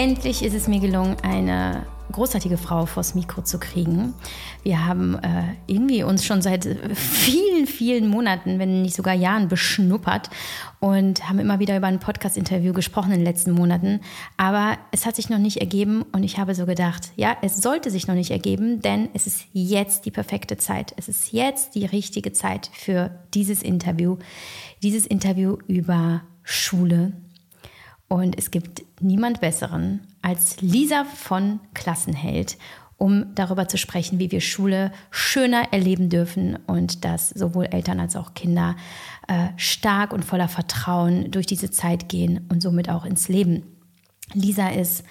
Endlich ist es mir gelungen, eine großartige Frau vors Mikro zu kriegen. Wir haben äh, irgendwie uns schon seit vielen, vielen Monaten, wenn nicht sogar Jahren, beschnuppert und haben immer wieder über ein Podcast-Interview gesprochen in den letzten Monaten. Aber es hat sich noch nicht ergeben und ich habe so gedacht, ja, es sollte sich noch nicht ergeben, denn es ist jetzt die perfekte Zeit. Es ist jetzt die richtige Zeit für dieses Interview. Dieses Interview über Schule. Und es gibt niemand Besseren als Lisa von Klassenheld, um darüber zu sprechen, wie wir Schule schöner erleben dürfen und dass sowohl Eltern als auch Kinder äh, stark und voller Vertrauen durch diese Zeit gehen und somit auch ins Leben. Lisa ist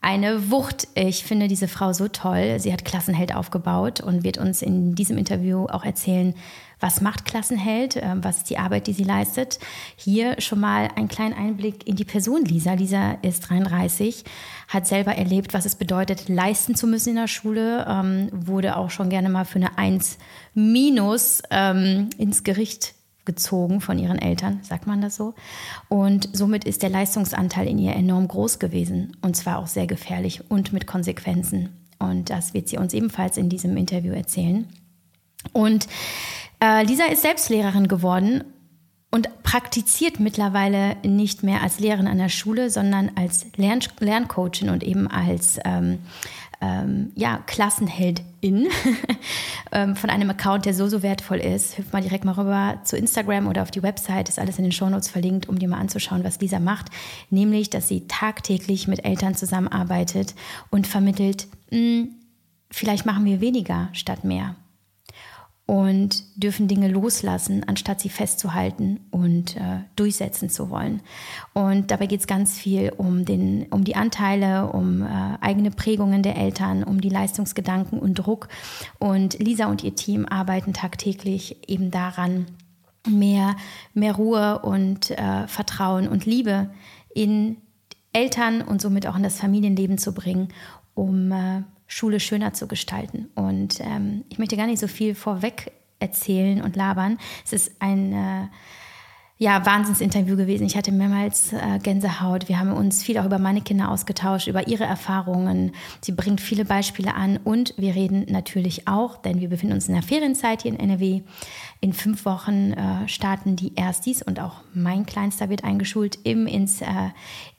eine Wucht. Ich finde diese Frau so toll. Sie hat Klassenheld aufgebaut und wird uns in diesem Interview auch erzählen, was macht Klassenheld, ähm, was ist die Arbeit, die sie leistet. Hier schon mal ein kleiner Einblick in die Person Lisa. Lisa ist 33, hat selber erlebt, was es bedeutet, leisten zu müssen in der Schule, ähm, wurde auch schon gerne mal für eine 1 minus ähm, ins Gericht gezogen von ihren Eltern, sagt man das so. Und somit ist der Leistungsanteil in ihr enorm groß gewesen und zwar auch sehr gefährlich und mit Konsequenzen. Und das wird sie uns ebenfalls in diesem Interview erzählen. Und äh, Lisa ist selbst Lehrerin geworden und praktiziert mittlerweile nicht mehr als Lehrerin an der Schule, sondern als Lern Lerncoachin und eben als ähm, ähm, ja, Klassenheldin ähm, von einem Account, der so, so wertvoll ist. Hüpft mal direkt mal rüber zu Instagram oder auf die Website, ist alles in den Shownotes verlinkt, um dir mal anzuschauen, was Lisa macht. Nämlich, dass sie tagtäglich mit Eltern zusammenarbeitet und vermittelt, mh, hm, vielleicht machen wir weniger statt mehr und dürfen Dinge loslassen, anstatt sie festzuhalten und äh, durchsetzen zu wollen. Und dabei geht es ganz viel um, den, um die Anteile, um äh, eigene Prägungen der Eltern, um die Leistungsgedanken und Druck. Und Lisa und ihr Team arbeiten tagtäglich eben daran, mehr, mehr Ruhe und äh, Vertrauen und Liebe in Eltern und somit auch in das Familienleben zu bringen, um äh, Schule schöner zu gestalten. Und ähm, ich möchte gar nicht so viel vorweg erzählen und labern. Es ist ein äh, ja, Wahnsinnsinterview gewesen. Ich hatte mehrmals äh, Gänsehaut. Wir haben uns viel auch über meine Kinder ausgetauscht, über ihre Erfahrungen. Sie bringt viele Beispiele an und wir reden natürlich auch, denn wir befinden uns in der Ferienzeit hier in NRW. In fünf Wochen äh, starten die Erstis und auch mein Kleinster wird eingeschult im, ins, äh,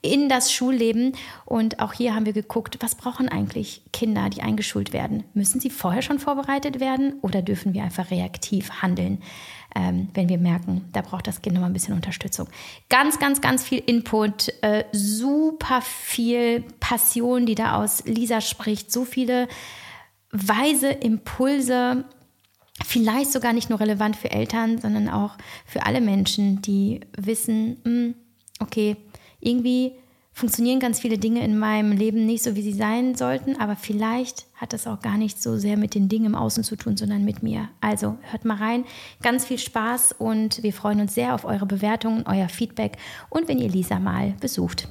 in das Schulleben. Und auch hier haben wir geguckt, was brauchen eigentlich Kinder, die eingeschult werden? Müssen sie vorher schon vorbereitet werden oder dürfen wir einfach reaktiv handeln? Ähm, wenn wir merken, da braucht das Kind noch mal ein bisschen Unterstützung. Ganz, ganz, ganz viel Input, äh, super viel Passion, die da aus Lisa spricht, so viele weise Impulse, vielleicht sogar nicht nur relevant für Eltern, sondern auch für alle Menschen, die wissen, mh, hm, okay, irgendwie funktionieren ganz viele Dinge in meinem Leben nicht so, wie sie sein sollten, aber vielleicht hat das auch gar nicht so sehr mit den Dingen im Außen zu tun, sondern mit mir. Also hört mal rein, ganz viel Spaß und wir freuen uns sehr auf eure Bewertungen, euer Feedback und wenn ihr Lisa mal besucht.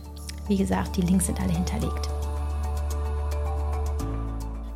Wie gesagt, die Links sind alle hinterlegt.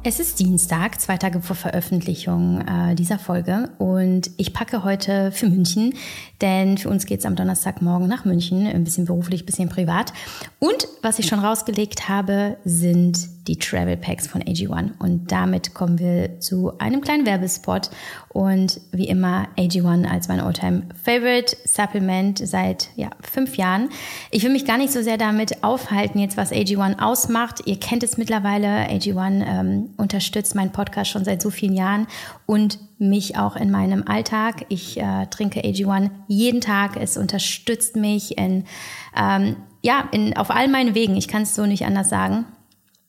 Es ist Dienstag, zwei Tage vor Veröffentlichung äh, dieser Folge und ich packe heute für München, denn für uns geht es am Donnerstagmorgen nach München, ein bisschen beruflich, ein bisschen privat. Und was ich schon rausgelegt habe, sind die Travel Packs von AG1. Und damit kommen wir zu einem kleinen Werbespot. Und wie immer AG1 als mein Alltime Favorite Supplement seit ja, fünf Jahren. Ich will mich gar nicht so sehr damit aufhalten, jetzt was AG1 ausmacht. Ihr kennt es mittlerweile. AG1 ähm, unterstützt meinen Podcast schon seit so vielen Jahren und mich auch in meinem Alltag. Ich äh, trinke AG1 jeden Tag. Es unterstützt mich in, ähm, ja, in, auf all meinen Wegen. Ich kann es so nicht anders sagen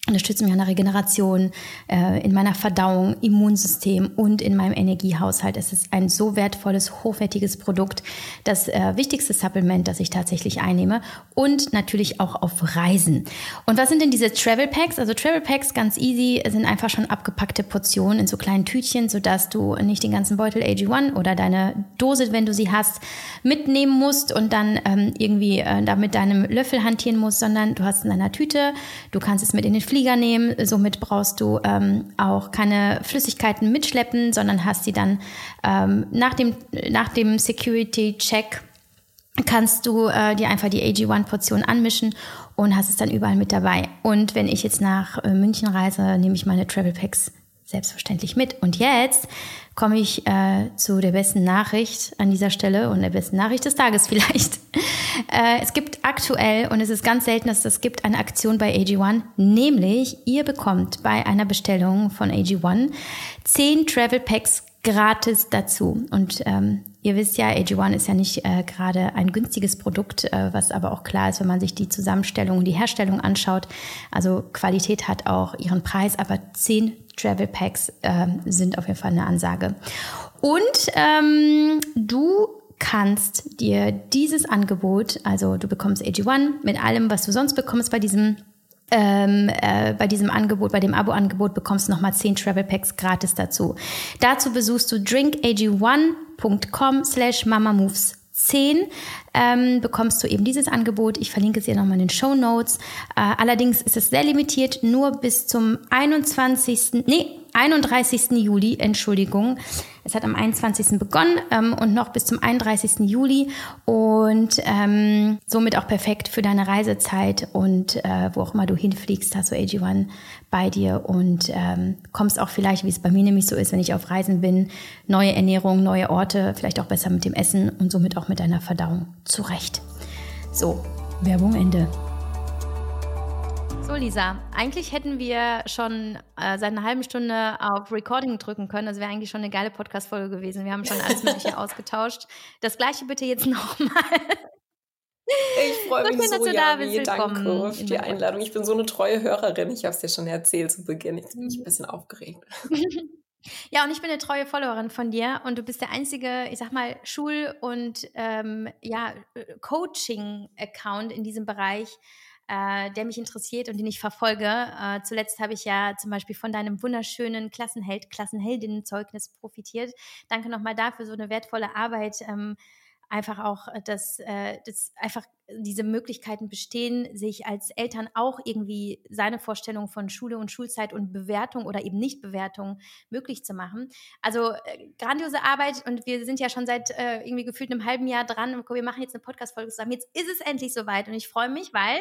unterstützt mich an der Regeneration, äh, in meiner Verdauung, Immunsystem und in meinem Energiehaushalt. Es ist ein so wertvolles, hochwertiges Produkt, das äh, wichtigste Supplement, das ich tatsächlich einnehme und natürlich auch auf Reisen. Und was sind denn diese Travel Packs? Also Travel Packs, ganz easy, sind einfach schon abgepackte Portionen in so kleinen Tütchen, sodass du nicht den ganzen Beutel AG1 oder deine Dose, wenn du sie hast, mitnehmen musst und dann ähm, irgendwie äh, da mit deinem Löffel hantieren musst, sondern du hast es in einer Tüte, du kannst es mit in den Flieger nehmen. Somit brauchst du ähm, auch keine Flüssigkeiten mitschleppen, sondern hast sie dann ähm, nach dem, nach dem Security-Check kannst du äh, dir einfach die AG1-Portion anmischen und hast es dann überall mit dabei. Und wenn ich jetzt nach äh, München reise, nehme ich meine Travel Packs selbstverständlich mit. Und jetzt komme ich äh, zu der besten Nachricht an dieser Stelle und der besten Nachricht des Tages vielleicht. Äh, es gibt aktuell, und es ist ganz selten, dass es gibt, eine Aktion bei AG1, nämlich ihr bekommt bei einer Bestellung von AG1 10 Travel Packs gratis dazu. Und ähm, ihr wisst ja, AG1 ist ja nicht äh, gerade ein günstiges Produkt, äh, was aber auch klar ist, wenn man sich die Zusammenstellung und die Herstellung anschaut. Also Qualität hat auch ihren Preis, aber 10 Travel Packs äh, sind auf jeden Fall eine Ansage. Und ähm, du kannst dir dieses Angebot, also du bekommst AG1 mit allem, was du sonst bekommst bei diesem ähm, äh, bei diesem Angebot, bei dem Abo-Angebot bekommst du nochmal 10 Travel Packs gratis dazu. Dazu besuchst du drinkag1.com slash mamamoves 10 ähm, bekommst du eben dieses Angebot. Ich verlinke es dir nochmal in den Show Notes. Äh, allerdings ist es sehr limitiert, nur bis zum 21. Nee, 31. Juli, Entschuldigung. Es hat am 21. begonnen ähm, und noch bis zum 31. Juli und ähm, somit auch perfekt für deine Reisezeit und äh, wo auch immer du hinfliegst, hast du AG1 bei dir und ähm, kommst auch vielleicht, wie es bei mir nämlich so ist, wenn ich auf Reisen bin, neue Ernährung, neue Orte, vielleicht auch besser mit dem Essen und somit auch mit deiner Verdauung zurecht. So, Werbung Ende. So, Lisa, eigentlich hätten wir schon äh, seit einer halben Stunde auf Recording drücken können. Das wäre eigentlich schon eine geile Podcast-Folge gewesen. Wir haben schon alles Mögliche ausgetauscht. Das gleiche bitte jetzt nochmal. Ich freue mich so, Javi. Danke für die Einladung. Ich bin so eine treue Hörerin. Ich habe es dir schon erzählt zu Beginn. Ich bin mich ein mhm. bisschen aufgeregt. Ja, und ich bin eine treue Followerin von dir und du bist der einzige, ich sag mal, Schul- und ähm, ja, Coaching-Account in diesem Bereich, äh, der mich interessiert und den ich verfolge. Äh, zuletzt habe ich ja zum Beispiel von deinem wunderschönen Klassenheld, Klassenheldinnenzeugnis profitiert. Danke nochmal dafür, so eine wertvolle Arbeit. Ähm, einfach auch, äh, dass, äh, dass einfach diese Möglichkeiten bestehen, sich als Eltern auch irgendwie seine Vorstellung von Schule und Schulzeit und Bewertung oder eben Nichtbewertung möglich zu machen. Also äh, grandiose Arbeit und wir sind ja schon seit irgendwie gefühlt einem halben Jahr dran. Wir machen jetzt eine Podcast-Folge zusammen. Jetzt ist es endlich soweit und ich freue mich, weil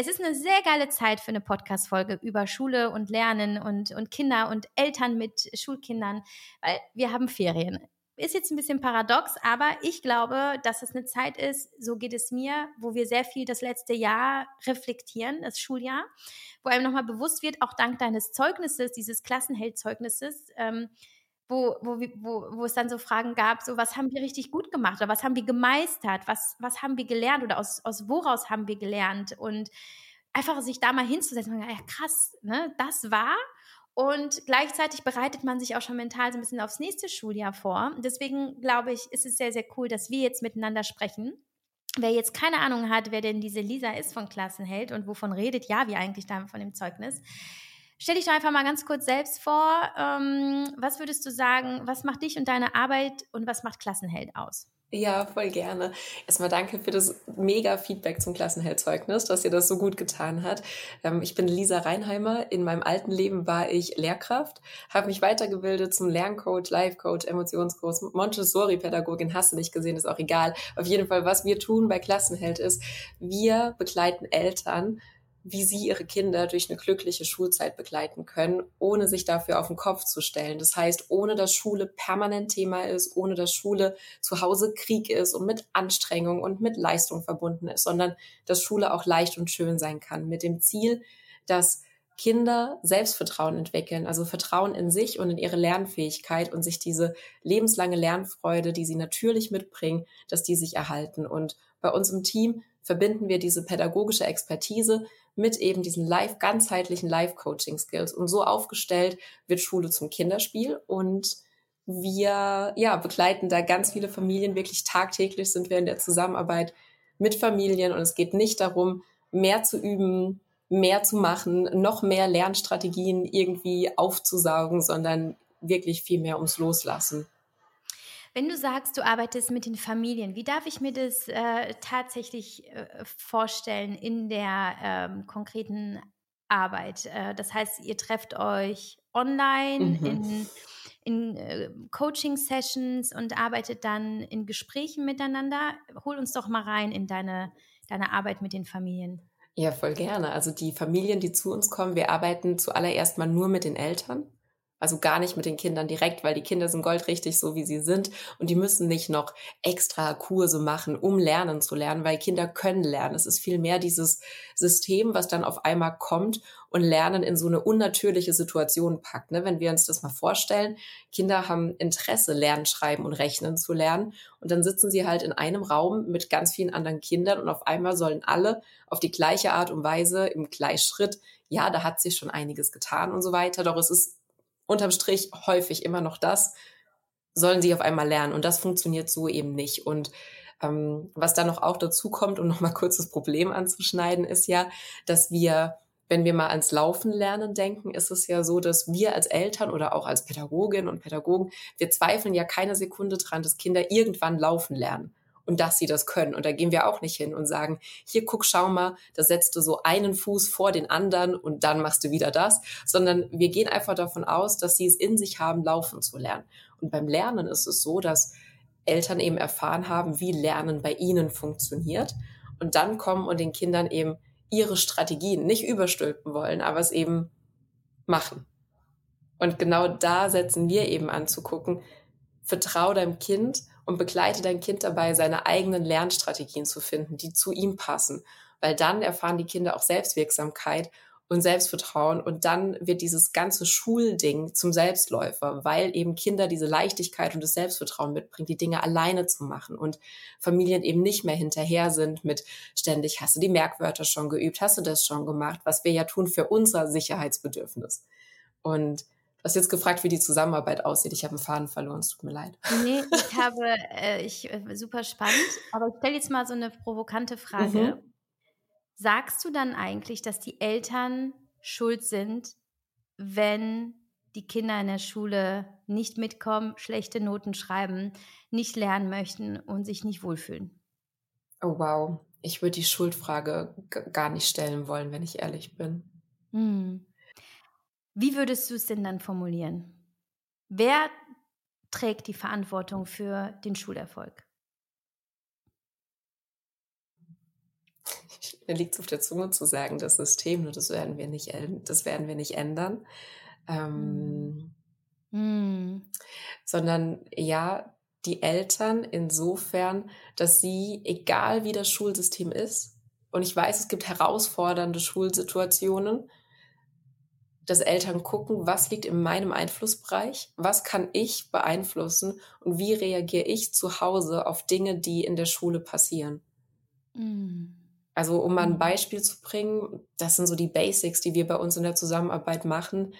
es ist eine sehr geile Zeit für eine Podcast-Folge über Schule und Lernen und, und Kinder und Eltern mit Schulkindern, weil wir haben Ferien. Ist jetzt ein bisschen paradox, aber ich glaube, dass es eine Zeit ist, so geht es mir, wo wir sehr viel das letzte Jahr reflektieren, das Schuljahr, wo einem nochmal bewusst wird, auch dank deines Zeugnisses, dieses Klassenheldzeugnisses, ähm, wo, wo, wo, wo es dann so Fragen gab, so was haben wir richtig gut gemacht oder was haben wir gemeistert, was, was haben wir gelernt oder aus, aus woraus haben wir gelernt? Und einfach sich da mal hinzusetzen und sagen, ja krass, ne, das war und gleichzeitig bereitet man sich auch schon mental so ein bisschen aufs nächste Schuljahr vor. Deswegen glaube ich, ist es sehr, sehr cool, dass wir jetzt miteinander sprechen. Wer jetzt keine Ahnung hat, wer denn diese Lisa ist von Klassenheld und wovon redet, ja, wie eigentlich da von dem Zeugnis. Stell dich doch einfach mal ganz kurz selbst vor. Ähm, was würdest du sagen, was macht dich und deine Arbeit und was macht Klassenheld aus? Ja, voll gerne. Erstmal danke für das mega Feedback zum Klassenheldzeugnis, dass ihr das so gut getan hat. Ähm, ich bin Lisa Reinheimer. In meinem alten Leben war ich Lehrkraft, habe mich weitergebildet zum Lerncoach, Life-Coach, Emotionscoach, Montessori-Pädagogin, hast du nicht gesehen, ist auch egal. Auf jeden Fall, was wir tun bei Klassenheld ist, wir begleiten Eltern wie sie ihre Kinder durch eine glückliche Schulzeit begleiten können, ohne sich dafür auf den Kopf zu stellen. Das heißt, ohne dass Schule permanent Thema ist, ohne dass Schule zu Hause Krieg ist und mit Anstrengung und mit Leistung verbunden ist, sondern dass Schule auch leicht und schön sein kann, mit dem Ziel, dass Kinder Selbstvertrauen entwickeln, also Vertrauen in sich und in ihre Lernfähigkeit und sich diese lebenslange Lernfreude, die sie natürlich mitbringen, dass die sich erhalten. Und bei uns im Team verbinden wir diese pädagogische Expertise mit eben diesen live, ganzheitlichen Live-Coaching-Skills. Und so aufgestellt wird Schule zum Kinderspiel und wir ja, begleiten da ganz viele Familien. Wirklich tagtäglich sind wir in der Zusammenarbeit mit Familien und es geht nicht darum, mehr zu üben, mehr zu machen, noch mehr Lernstrategien irgendwie aufzusaugen, sondern wirklich viel mehr ums Loslassen. Wenn du sagst, du arbeitest mit den Familien, wie darf ich mir das äh, tatsächlich äh, vorstellen in der ähm, konkreten Arbeit? Äh, das heißt, ihr trefft euch online mhm. in, in äh, Coaching-Sessions und arbeitet dann in Gesprächen miteinander. Hol uns doch mal rein in deine, deine Arbeit mit den Familien. Ja, voll gerne. Also die Familien, die zu uns kommen, wir arbeiten zuallererst mal nur mit den Eltern. Also gar nicht mit den Kindern direkt, weil die Kinder sind goldrichtig, so wie sie sind. Und die müssen nicht noch extra Kurse machen, um lernen zu lernen, weil Kinder können lernen. Es ist vielmehr dieses System, was dann auf einmal kommt und Lernen in so eine unnatürliche Situation packt. Ne? Wenn wir uns das mal vorstellen, Kinder haben Interesse, Lernen, Schreiben und Rechnen zu lernen. Und dann sitzen sie halt in einem Raum mit ganz vielen anderen Kindern und auf einmal sollen alle auf die gleiche Art und Weise im Gleichschritt ja, da hat sich schon einiges getan und so weiter. Doch es ist unterm Strich häufig immer noch das, sollen sie auf einmal lernen. Und das funktioniert so eben nicht. Und ähm, was dann noch auch dazu kommt, um nochmal kurz das Problem anzuschneiden, ist ja, dass wir, wenn wir mal ans Laufen lernen denken, ist es ja so, dass wir als Eltern oder auch als Pädagoginnen und Pädagogen, wir zweifeln ja keine Sekunde dran, dass Kinder irgendwann laufen lernen und dass sie das können. Und da gehen wir auch nicht hin und sagen, hier guck, schau mal, da setzt du so einen Fuß vor den anderen und dann machst du wieder das, sondern wir gehen einfach davon aus, dass sie es in sich haben, laufen zu lernen. Und beim Lernen ist es so, dass Eltern eben erfahren haben, wie Lernen bei ihnen funktioniert und dann kommen und den Kindern eben ihre Strategien nicht überstülpen wollen, aber es eben machen. Und genau da setzen wir eben an zu gucken, vertrau deinem Kind und begleite dein Kind dabei, seine eigenen Lernstrategien zu finden, die zu ihm passen. Weil dann erfahren die Kinder auch Selbstwirksamkeit und Selbstvertrauen und dann wird dieses ganze Schulding zum Selbstläufer, weil eben Kinder diese Leichtigkeit und das Selbstvertrauen mitbringen, die Dinge alleine zu machen und Familien eben nicht mehr hinterher sind mit ständig, hast du die Merkwörter schon geübt, hast du das schon gemacht, was wir ja tun für unser Sicherheitsbedürfnis. Und Du hast jetzt gefragt, wie die Zusammenarbeit aussieht. Ich habe einen Faden verloren, es tut mir leid. Nee, ich habe, äh, ich, äh, super spannend. Aber ich stelle jetzt mal so eine provokante Frage. Mhm. Sagst du dann eigentlich, dass die Eltern schuld sind, wenn die Kinder in der Schule nicht mitkommen, schlechte Noten schreiben, nicht lernen möchten und sich nicht wohlfühlen? Oh wow, ich würde die Schuldfrage gar nicht stellen wollen, wenn ich ehrlich bin. Hm. Wie würdest du es denn dann formulieren? Wer trägt die Verantwortung für den Schulerfolg? Mir liegt es auf der Zunge zu sagen, das System, nur das werden wir nicht, das werden wir nicht ändern. Ähm, mm. Sondern ja, die Eltern insofern, dass sie, egal wie das Schulsystem ist, und ich weiß, es gibt herausfordernde Schulsituationen, dass Eltern gucken, was liegt in meinem Einflussbereich, was kann ich beeinflussen und wie reagiere ich zu Hause auf Dinge, die in der Schule passieren. Mhm. Also um mal ein mhm. Beispiel zu bringen, das sind so die Basics, die wir bei uns in der Zusammenarbeit machen,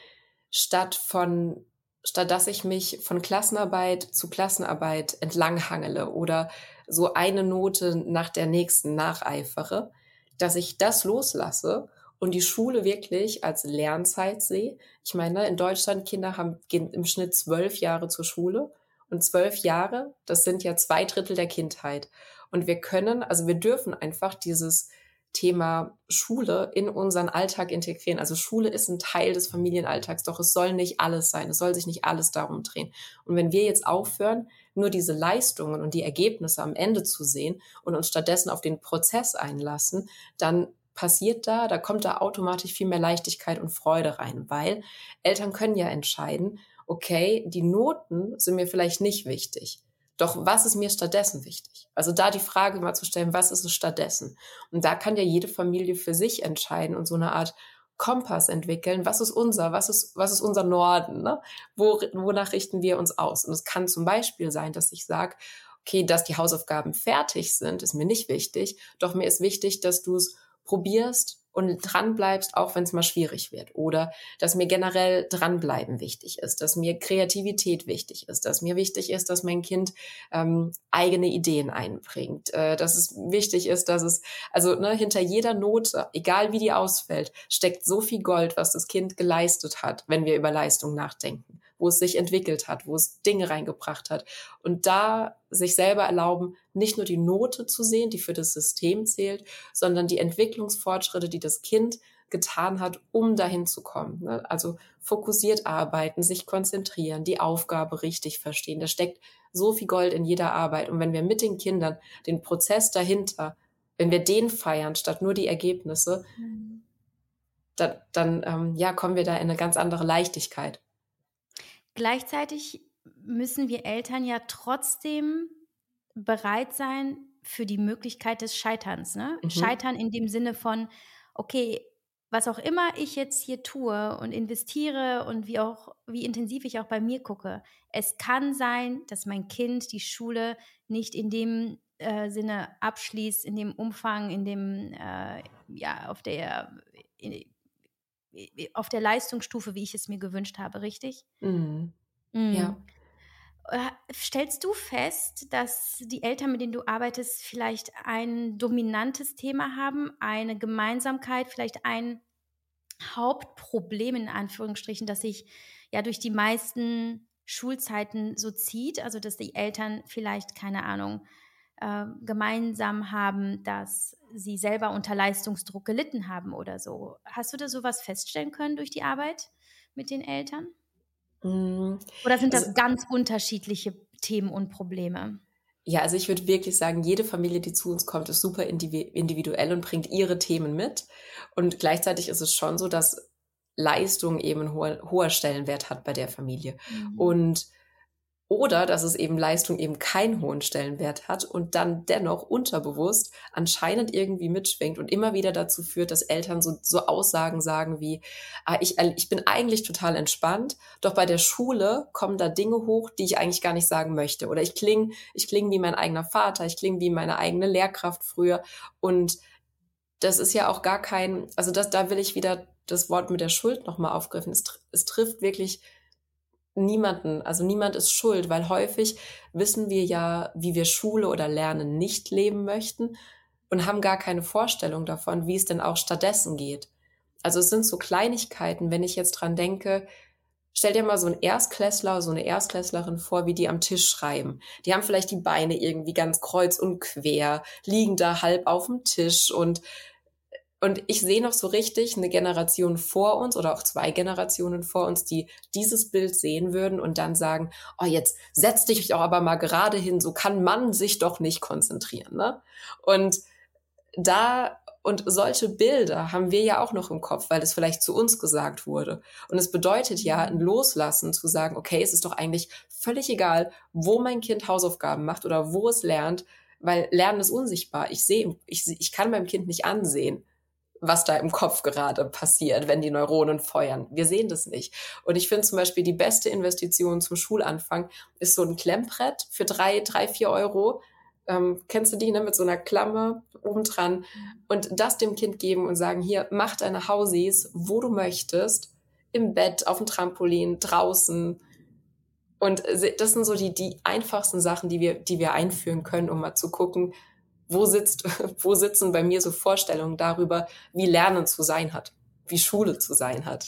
statt von statt dass ich mich von Klassenarbeit zu Klassenarbeit entlanghangele oder so eine Note nach der nächsten nacheifere, dass ich das loslasse und die Schule wirklich als Lernzeit sehe. Ich meine, in Deutschland Kinder haben gehen im Schnitt zwölf Jahre zur Schule und zwölf Jahre, das sind ja zwei Drittel der Kindheit. Und wir können, also wir dürfen einfach dieses Thema Schule in unseren Alltag integrieren. Also Schule ist ein Teil des Familienalltags, doch es soll nicht alles sein. Es soll sich nicht alles darum drehen. Und wenn wir jetzt aufhören, nur diese Leistungen und die Ergebnisse am Ende zu sehen und uns stattdessen auf den Prozess einlassen, dann passiert da, da kommt da automatisch viel mehr Leichtigkeit und Freude rein, weil Eltern können ja entscheiden, okay, die Noten sind mir vielleicht nicht wichtig. Doch was ist mir stattdessen wichtig? Also da die Frage mal zu stellen, was ist es stattdessen? Und da kann ja jede Familie für sich entscheiden und so eine Art Kompass entwickeln. Was ist unser? Was ist, was ist unser Norden? Ne? Wo, wonach richten wir uns aus? Und es kann zum Beispiel sein, dass ich sage, okay, dass die Hausaufgaben fertig sind, ist mir nicht wichtig. Doch mir ist wichtig, dass du es probierst und dranbleibst, auch wenn es mal schwierig wird. Oder dass mir generell dranbleiben wichtig ist, dass mir Kreativität wichtig ist, dass mir wichtig ist, dass mein Kind ähm, eigene Ideen einbringt, äh, dass es wichtig ist, dass es, also ne, hinter jeder Note, egal wie die ausfällt, steckt so viel Gold, was das Kind geleistet hat, wenn wir über Leistung nachdenken wo es sich entwickelt hat, wo es Dinge reingebracht hat. Und da sich selber erlauben, nicht nur die Note zu sehen, die für das System zählt, sondern die Entwicklungsfortschritte, die das Kind getan hat, um dahin zu kommen. Ne? Also fokussiert arbeiten, sich konzentrieren, die Aufgabe richtig verstehen. Da steckt so viel Gold in jeder Arbeit. Und wenn wir mit den Kindern den Prozess dahinter wenn wir den feiern, statt nur die Ergebnisse, mhm. da, dann ähm, ja, kommen wir da in eine ganz andere Leichtigkeit. Gleichzeitig müssen wir Eltern ja trotzdem bereit sein für die Möglichkeit des Scheiterns. Ne? Mhm. Scheitern in dem Sinne von, okay, was auch immer ich jetzt hier tue und investiere und wie auch wie intensiv ich auch bei mir gucke, es kann sein, dass mein Kind die Schule nicht in dem äh, Sinne abschließt, in dem Umfang, in dem äh, ja auf der in, auf der Leistungsstufe, wie ich es mir gewünscht habe, richtig? Mhm. Mhm. Ja. Äh, stellst du fest, dass die Eltern, mit denen du arbeitest, vielleicht ein dominantes Thema haben, eine Gemeinsamkeit, vielleicht ein Hauptproblem in Anführungsstrichen, das sich ja durch die meisten Schulzeiten so zieht? Also, dass die Eltern vielleicht, keine Ahnung, äh, gemeinsam haben, dass sie selber unter Leistungsdruck gelitten haben oder so. Hast du da sowas feststellen können durch die Arbeit mit den Eltern? Mhm. Oder sind das also, ganz unterschiedliche Themen und Probleme? Ja, also ich würde wirklich sagen, jede Familie, die zu uns kommt, ist super individuell und bringt ihre Themen mit. Und gleichzeitig ist es schon so, dass Leistung eben einen hoher Stellenwert hat bei der Familie. Mhm. Und oder dass es eben Leistung eben keinen hohen Stellenwert hat und dann dennoch unterbewusst anscheinend irgendwie mitschwingt und immer wieder dazu führt, dass Eltern so, so Aussagen sagen wie, ah, ich, äh, ich bin eigentlich total entspannt, doch bei der Schule kommen da Dinge hoch, die ich eigentlich gar nicht sagen möchte. Oder ich klinge ich kling wie mein eigener Vater, ich klinge wie meine eigene Lehrkraft früher. Und das ist ja auch gar kein, also das, da will ich wieder das Wort mit der Schuld nochmal aufgreifen. Es, es trifft wirklich niemanden, also niemand ist schuld, weil häufig wissen wir ja, wie wir Schule oder Lernen nicht leben möchten und haben gar keine Vorstellung davon, wie es denn auch stattdessen geht. Also es sind so Kleinigkeiten, wenn ich jetzt dran denke, stell dir mal so einen Erstklässler, so eine Erstklässlerin vor, wie die am Tisch schreiben. Die haben vielleicht die Beine irgendwie ganz kreuz und quer, liegen da halb auf dem Tisch und und ich sehe noch so richtig eine Generation vor uns oder auch zwei Generationen vor uns, die dieses Bild sehen würden und dann sagen, oh, jetzt setz dich auch aber mal gerade hin, so kann man sich doch nicht konzentrieren. Ne? Und da, und solche Bilder haben wir ja auch noch im Kopf, weil es vielleicht zu uns gesagt wurde. Und es bedeutet ja ein Loslassen zu sagen, okay, es ist doch eigentlich völlig egal, wo mein Kind Hausaufgaben macht oder wo es lernt, weil Lernen ist unsichtbar. Ich sehe, ich, ich kann meinem Kind nicht ansehen was da im Kopf gerade passiert, wenn die Neuronen feuern. Wir sehen das nicht. Und ich finde zum Beispiel die beste Investition zum Schulanfang ist so ein Klemmbrett für drei, drei, vier Euro. Ähm, kennst du die, ne, mit so einer Klammer obendran und das dem Kind geben und sagen, hier, mach deine Hausies, wo du möchtest, im Bett, auf dem Trampolin, draußen. Und das sind so die, die einfachsten Sachen, die wir, die wir einführen können, um mal zu gucken, wo sitzt, wo sitzen bei mir so Vorstellungen darüber, wie Lernen zu sein hat, wie Schule zu sein hat?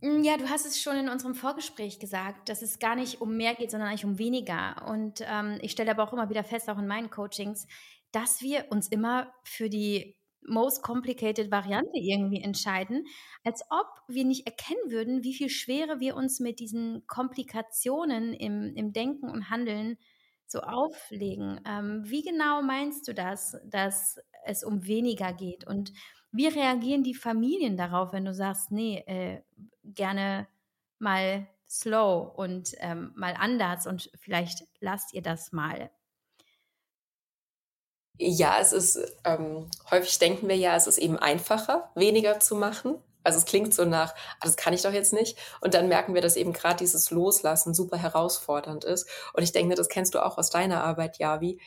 Mm, ja, du hast es schon in unserem Vorgespräch gesagt, dass es gar nicht um mehr geht, sondern eigentlich um weniger. Und ähm, ich stelle aber auch immer wieder fest, auch in meinen Coachings, dass wir uns immer für die most complicated Variante irgendwie entscheiden, als ob wir nicht erkennen würden, wie viel Schwere wir uns mit diesen Komplikationen im, im Denken und Handeln so auflegen. Ähm, wie genau meinst du das, dass es um weniger geht? Und wie reagieren die Familien darauf, wenn du sagst, nee, äh, gerne mal slow und ähm, mal anders und vielleicht lasst ihr das mal? Ja, es ist, ähm, häufig denken wir ja, es ist eben einfacher, weniger zu machen. Also es klingt so nach, ah, das kann ich doch jetzt nicht. Und dann merken wir, dass eben gerade dieses Loslassen super herausfordernd ist. Und ich denke, das kennst du auch aus deiner Arbeit, Javi.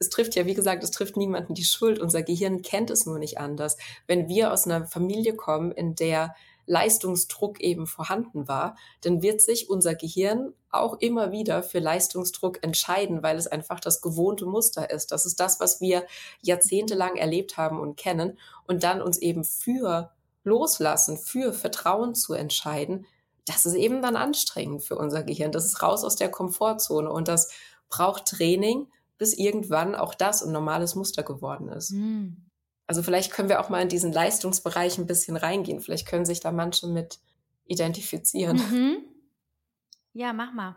Es trifft ja, wie gesagt, es trifft niemanden die Schuld. Unser Gehirn kennt es nur nicht anders. Wenn wir aus einer Familie kommen, in der Leistungsdruck eben vorhanden war, dann wird sich unser Gehirn auch immer wieder für Leistungsdruck entscheiden, weil es einfach das gewohnte Muster ist. Das ist das, was wir jahrzehntelang erlebt haben und kennen und dann uns eben für Loslassen, für Vertrauen zu entscheiden, das ist eben dann anstrengend für unser Gehirn. Das ist raus aus der Komfortzone und das braucht Training, bis irgendwann auch das ein normales Muster geworden ist. Mhm. Also vielleicht können wir auch mal in diesen Leistungsbereich ein bisschen reingehen. Vielleicht können sich da manche mit identifizieren. Mhm. Ja, mach mal.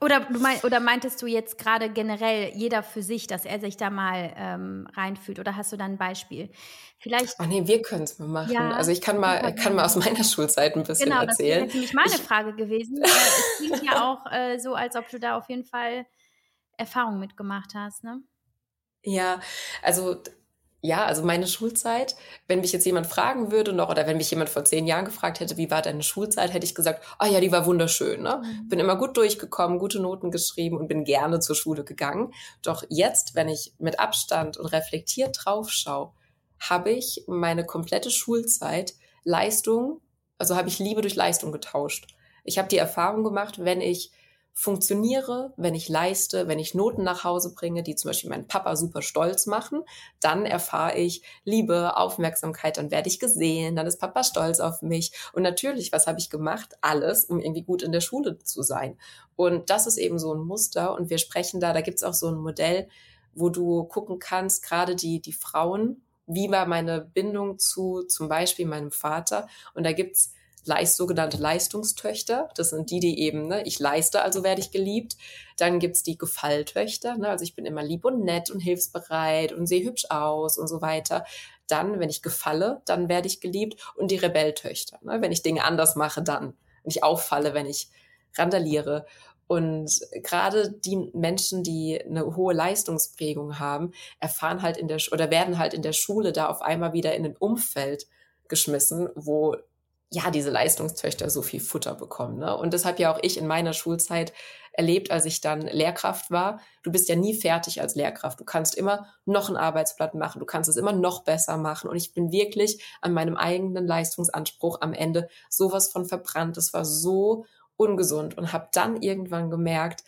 Oder, mein, oder meintest du jetzt gerade generell jeder für sich, dass er sich da mal ähm, reinfühlt? Oder hast du da ein Beispiel? Vielleicht. Oh nee, wir können es mal machen. Ja, also ich kann mal, kann mal aus meiner Schulzeit ein bisschen genau, erzählen. Genau, das wäre nämlich meine Frage gewesen. es klingt ja auch äh, so, als ob du da auf jeden Fall Erfahrung mitgemacht hast, ne? Ja, also ja, also meine Schulzeit, wenn mich jetzt jemand fragen würde noch, oder wenn mich jemand vor zehn Jahren gefragt hätte, wie war deine Schulzeit, hätte ich gesagt, ah oh ja, die war wunderschön. Ne? Mhm. Bin immer gut durchgekommen, gute Noten geschrieben und bin gerne zur Schule gegangen. Doch jetzt, wenn ich mit Abstand und reflektiert drauf schaue, habe ich meine komplette Schulzeit Leistung, also habe ich Liebe durch Leistung getauscht. Ich habe die Erfahrung gemacht, wenn ich funktioniere, wenn ich leiste, wenn ich Noten nach Hause bringe, die zum Beispiel meinen Papa super stolz machen, dann erfahre ich Liebe, Aufmerksamkeit, dann werde ich gesehen, dann ist Papa stolz auf mich. Und natürlich, was habe ich gemacht? Alles, um irgendwie gut in der Schule zu sein. Und das ist eben so ein Muster. Und wir sprechen da, da gibt es auch so ein Modell, wo du gucken kannst, gerade die, die Frauen, wie war meine Bindung zu zum Beispiel meinem Vater. Und da gibt's Leist, sogenannte Leistungstöchter. Das sind die, die eben, ne, ich leiste, also werde ich geliebt. Dann gibt's die Gefalltöchter, ne, also ich bin immer lieb und nett und hilfsbereit und sehe hübsch aus und so weiter. Dann, wenn ich gefalle, dann werde ich geliebt. Und die Rebelltöchter, ne, wenn ich Dinge anders mache, dann. Wenn ich auffalle, wenn ich randaliere. Und gerade die Menschen, die eine hohe Leistungsprägung haben, erfahren halt in der oder werden halt in der Schule da auf einmal wieder in ein Umfeld geschmissen, wo ja, diese Leistungstöchter so viel Futter bekommen. Ne? Und das habe ja auch ich in meiner Schulzeit erlebt, als ich dann Lehrkraft war. Du bist ja nie fertig als Lehrkraft. Du kannst immer noch ein Arbeitsblatt machen. Du kannst es immer noch besser machen. Und ich bin wirklich an meinem eigenen Leistungsanspruch am Ende sowas von verbrannt. Es war so ungesund und habe dann irgendwann gemerkt,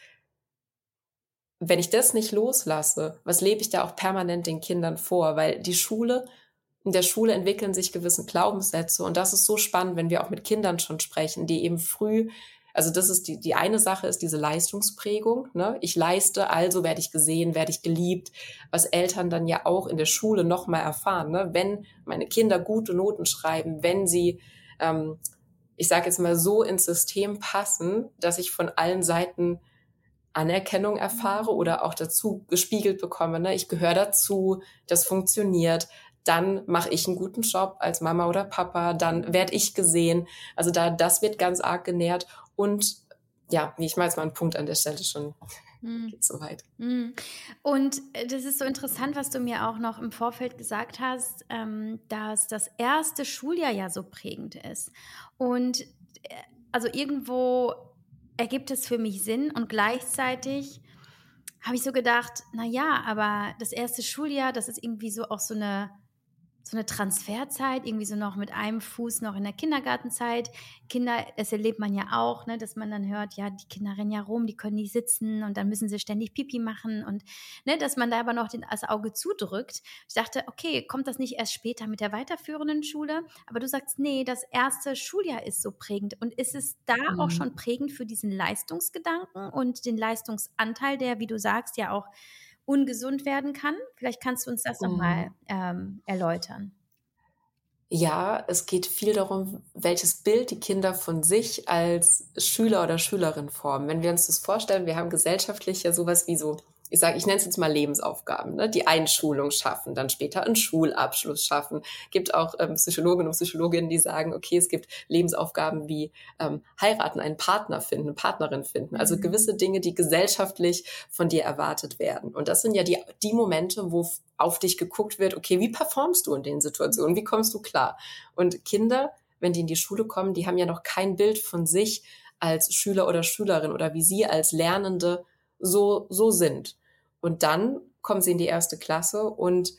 wenn ich das nicht loslasse, was lebe ich da auch permanent den Kindern vor? Weil die Schule in der Schule entwickeln sich gewisse Glaubenssätze und das ist so spannend, wenn wir auch mit Kindern schon sprechen, die eben früh, also das ist die, die eine Sache ist diese Leistungsprägung, ne? Ich leiste, also werde ich gesehen, werde ich geliebt, was Eltern dann ja auch in der Schule nochmal erfahren, ne? Wenn meine Kinder gute Noten schreiben, wenn sie, ähm, ich sage jetzt mal so ins System passen, dass ich von allen Seiten Anerkennung erfahre oder auch dazu gespiegelt bekomme. Ne? Ich gehöre dazu, das funktioniert dann mache ich einen guten Job als Mama oder Papa, dann werde ich gesehen. Also da, das wird ganz arg genährt und ja, ich mache jetzt mal einen Punkt an der Stelle schon. Mm. Geht so weit. Mm. Und äh, das ist so interessant, was du mir auch noch im Vorfeld gesagt hast, ähm, dass das erste Schuljahr ja so prägend ist. Und äh, also irgendwo ergibt es für mich Sinn und gleichzeitig habe ich so gedacht, na ja, aber das erste Schuljahr, das ist irgendwie so auch so eine so eine Transferzeit, irgendwie so noch mit einem Fuß noch in der Kindergartenzeit. Kinder, das erlebt man ja auch, ne, dass man dann hört, ja, die Kinder rennen ja rum, die können nicht sitzen und dann müssen sie ständig Pipi machen und ne, dass man da aber noch den, das Auge zudrückt. Ich dachte, okay, kommt das nicht erst später mit der weiterführenden Schule? Aber du sagst, nee, das erste Schuljahr ist so prägend. Und ist es da mhm. auch schon prägend für diesen Leistungsgedanken und den Leistungsanteil, der, wie du sagst, ja auch ungesund werden kann. Vielleicht kannst du uns das mhm. nochmal ähm, erläutern. Ja, es geht viel darum, welches Bild die Kinder von sich als Schüler oder Schülerin formen. Wenn wir uns das vorstellen, wir haben gesellschaftlich ja sowas wie so ich sage, ich nenne es jetzt mal Lebensaufgaben, ne? die Einschulung schaffen, dann später einen Schulabschluss schaffen. Gibt auch ähm, Psychologen und Psychologinnen, die sagen, okay, es gibt Lebensaufgaben wie ähm, heiraten, einen Partner finden, eine Partnerin finden. Also mhm. gewisse Dinge, die gesellschaftlich von dir erwartet werden. Und das sind ja die, die Momente, wo auf dich geguckt wird, okay, wie performst du in den Situationen? Wie kommst du klar? Und Kinder, wenn die in die Schule kommen, die haben ja noch kein Bild von sich als Schüler oder Schülerin oder wie sie als Lernende so, so sind. Und dann kommen sie in die erste Klasse und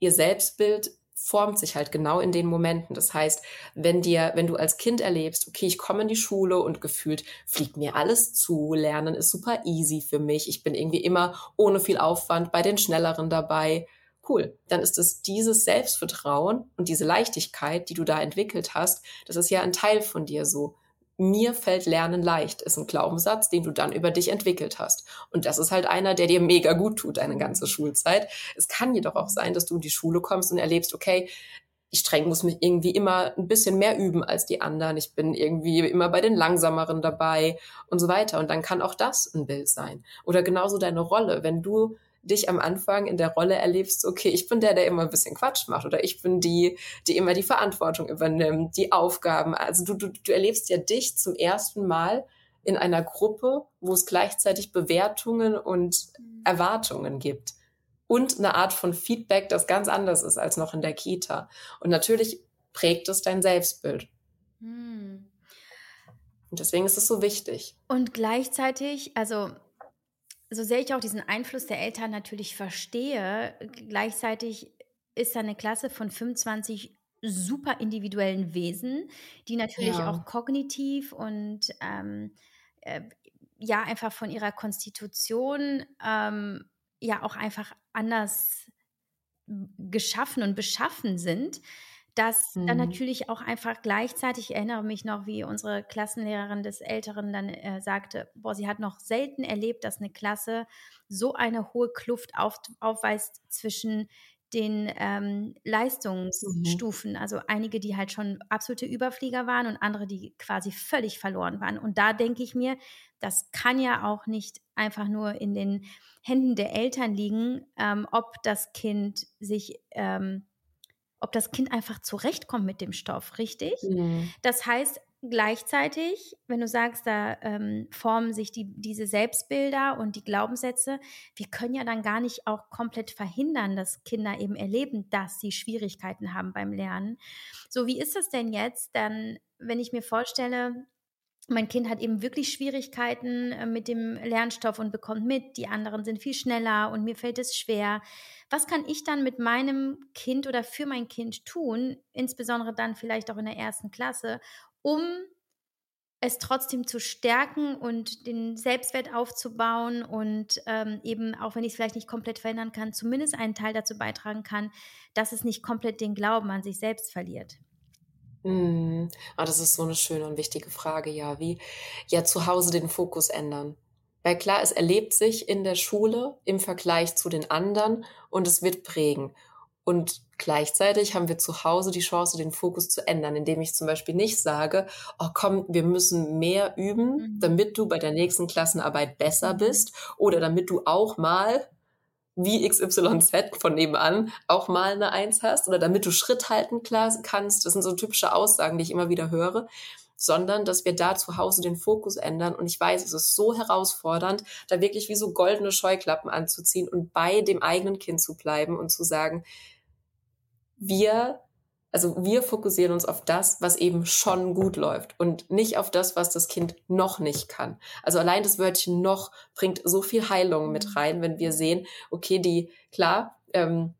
ihr Selbstbild formt sich halt genau in den Momenten. Das heißt, wenn dir, wenn du als Kind erlebst, okay, ich komme in die Schule und gefühlt fliegt mir alles zu, Lernen ist super easy für mich, ich bin irgendwie immer ohne viel Aufwand bei den Schnelleren dabei. Cool, dann ist es dieses Selbstvertrauen und diese Leichtigkeit, die du da entwickelt hast, das ist ja ein Teil von dir so mir fällt Lernen leicht, ist ein Glaubenssatz, den du dann über dich entwickelt hast. Und das ist halt einer, der dir mega gut tut, deine ganze Schulzeit. Es kann jedoch auch sein, dass du in die Schule kommst und erlebst, okay, ich streng muss mich irgendwie immer ein bisschen mehr üben als die anderen. Ich bin irgendwie immer bei den Langsameren dabei und so weiter. Und dann kann auch das ein Bild sein. Oder genauso deine Rolle. Wenn du dich am Anfang in der Rolle erlebst, okay, ich bin der, der immer ein bisschen Quatsch macht oder ich bin die, die immer die Verantwortung übernimmt, die Aufgaben. Also du, du, du erlebst ja dich zum ersten Mal in einer Gruppe, wo es gleichzeitig Bewertungen und mhm. Erwartungen gibt und eine Art von Feedback, das ganz anders ist als noch in der Kita. Und natürlich prägt es dein Selbstbild. Hm. Und deswegen ist es so wichtig. Und gleichzeitig, also so sehr ich auch diesen Einfluss der Eltern natürlich verstehe, gleichzeitig ist da eine Klasse von 25 super individuellen Wesen, die natürlich ja. auch kognitiv und ähm, äh, ja einfach von ihrer Konstitution ähm, ja auch einfach anders geschaffen und beschaffen sind, dass mhm. dann natürlich auch einfach gleichzeitig, ich erinnere mich noch, wie unsere Klassenlehrerin des Älteren dann äh, sagte, boah, sie hat noch selten erlebt, dass eine Klasse so eine hohe Kluft auf, aufweist zwischen den ähm, Leistungsstufen, mhm. also einige, die halt schon absolute Überflieger waren und andere, die quasi völlig verloren waren. Und da denke ich mir, das kann ja auch nicht einfach nur in den Händen der Eltern liegen, ähm, ob das Kind sich, ähm, ob das Kind einfach zurechtkommt mit dem Stoff, richtig? Mhm. Das heißt, gleichzeitig, wenn du sagst, da ähm, formen sich die, diese Selbstbilder und die Glaubenssätze, wir können ja dann gar nicht auch komplett verhindern, dass Kinder eben erleben, dass sie Schwierigkeiten haben beim Lernen. So, wie ist es denn jetzt dann, wenn ich mir vorstelle, mein Kind hat eben wirklich Schwierigkeiten äh, mit dem Lernstoff und bekommt mit, die anderen sind viel schneller und mir fällt es schwer. Was kann ich dann mit meinem Kind oder für mein Kind tun, insbesondere dann vielleicht auch in der ersten Klasse, um es trotzdem zu stärken und den Selbstwert aufzubauen und ähm, eben, auch wenn ich es vielleicht nicht komplett verändern kann, zumindest einen Teil dazu beitragen kann, dass es nicht komplett den Glauben an sich selbst verliert. Mhm. Ah, das ist so eine schöne und wichtige Frage, ja. Wie ja zu Hause den Fokus ändern. Weil klar, es erlebt sich in der Schule im Vergleich zu den anderen und es wird prägen. Und gleichzeitig haben wir zu Hause die Chance, den Fokus zu ändern, indem ich zum Beispiel nicht sage, oh komm, wir müssen mehr üben, mhm. damit du bei der nächsten Klassenarbeit besser mhm. bist oder damit du auch mal wie XYZ von nebenan auch mal eine Eins hast oder damit du Schritt halten kannst. Das sind so typische Aussagen, die ich immer wieder höre sondern dass wir da zu Hause den Fokus ändern. Und ich weiß, es ist so herausfordernd, da wirklich wie so goldene Scheuklappen anzuziehen und bei dem eigenen Kind zu bleiben und zu sagen, wir also wir fokussieren uns auf das, was eben schon gut läuft und nicht auf das, was das Kind noch nicht kann. Also allein das Wörtchen noch bringt so viel Heilung mit mhm. rein, wenn wir sehen, okay, die, klar, ähm,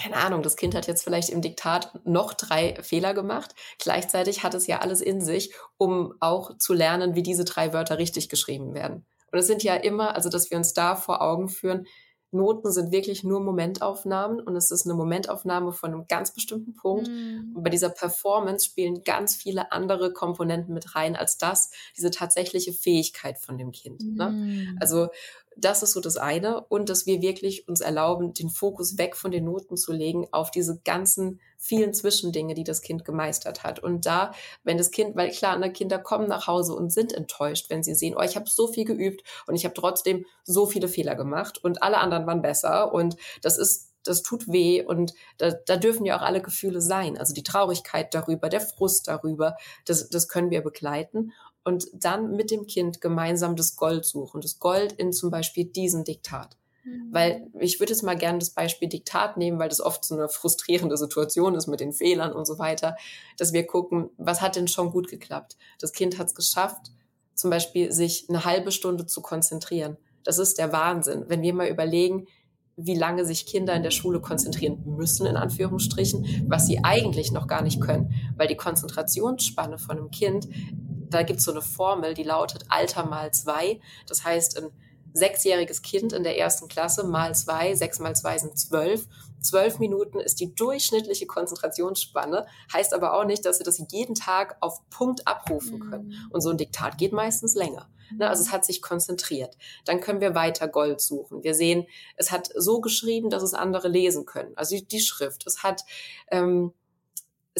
keine Ahnung, das Kind hat jetzt vielleicht im Diktat noch drei Fehler gemacht. Gleichzeitig hat es ja alles in sich, um auch zu lernen, wie diese drei Wörter richtig geschrieben werden. Und es sind ja immer, also dass wir uns da vor Augen führen, Noten sind wirklich nur Momentaufnahmen und es ist eine Momentaufnahme von einem ganz bestimmten Punkt. Mm. Und bei dieser Performance spielen ganz viele andere Komponenten mit rein als das, diese tatsächliche Fähigkeit von dem Kind. Ne? Mhm. Also das ist so das eine und dass wir wirklich uns erlauben, den Fokus weg von den Noten zu legen auf diese ganzen vielen Zwischendinge, die das Kind gemeistert hat. Und da, wenn das Kind, weil klar, ne, Kinder kommen nach Hause und sind enttäuscht, wenn sie sehen, oh, ich habe so viel geübt und ich habe trotzdem so viele Fehler gemacht und alle anderen waren besser und das ist das tut weh und da, da dürfen ja auch alle Gefühle sein. Also die Traurigkeit darüber, der Frust darüber, das, das können wir begleiten und dann mit dem Kind gemeinsam das Gold suchen. Das Gold in zum Beispiel diesem Diktat. Mhm. Weil ich würde jetzt mal gerne das Beispiel Diktat nehmen, weil das oft so eine frustrierende Situation ist mit den Fehlern und so weiter, dass wir gucken, was hat denn schon gut geklappt? Das Kind hat es geschafft, zum Beispiel sich eine halbe Stunde zu konzentrieren. Das ist der Wahnsinn. Wenn wir mal überlegen, wie lange sich Kinder in der Schule konzentrieren müssen, in Anführungsstrichen, was sie eigentlich noch gar nicht können, weil die Konzentrationsspanne von einem Kind da gibt es so eine Formel, die lautet Alter mal zwei. Das heißt, ein sechsjähriges Kind in der ersten Klasse mal zwei, sechs mal zwei sind zwölf. Zwölf Minuten ist die durchschnittliche Konzentrationsspanne, heißt aber auch nicht, dass sie das jeden Tag auf Punkt abrufen können. Mhm. Und so ein Diktat geht meistens länger. Ne, also es hat sich konzentriert. Dann können wir weiter Gold suchen. Wir sehen, es hat so geschrieben, dass es andere lesen können. Also die, die Schrift. Es hat ähm,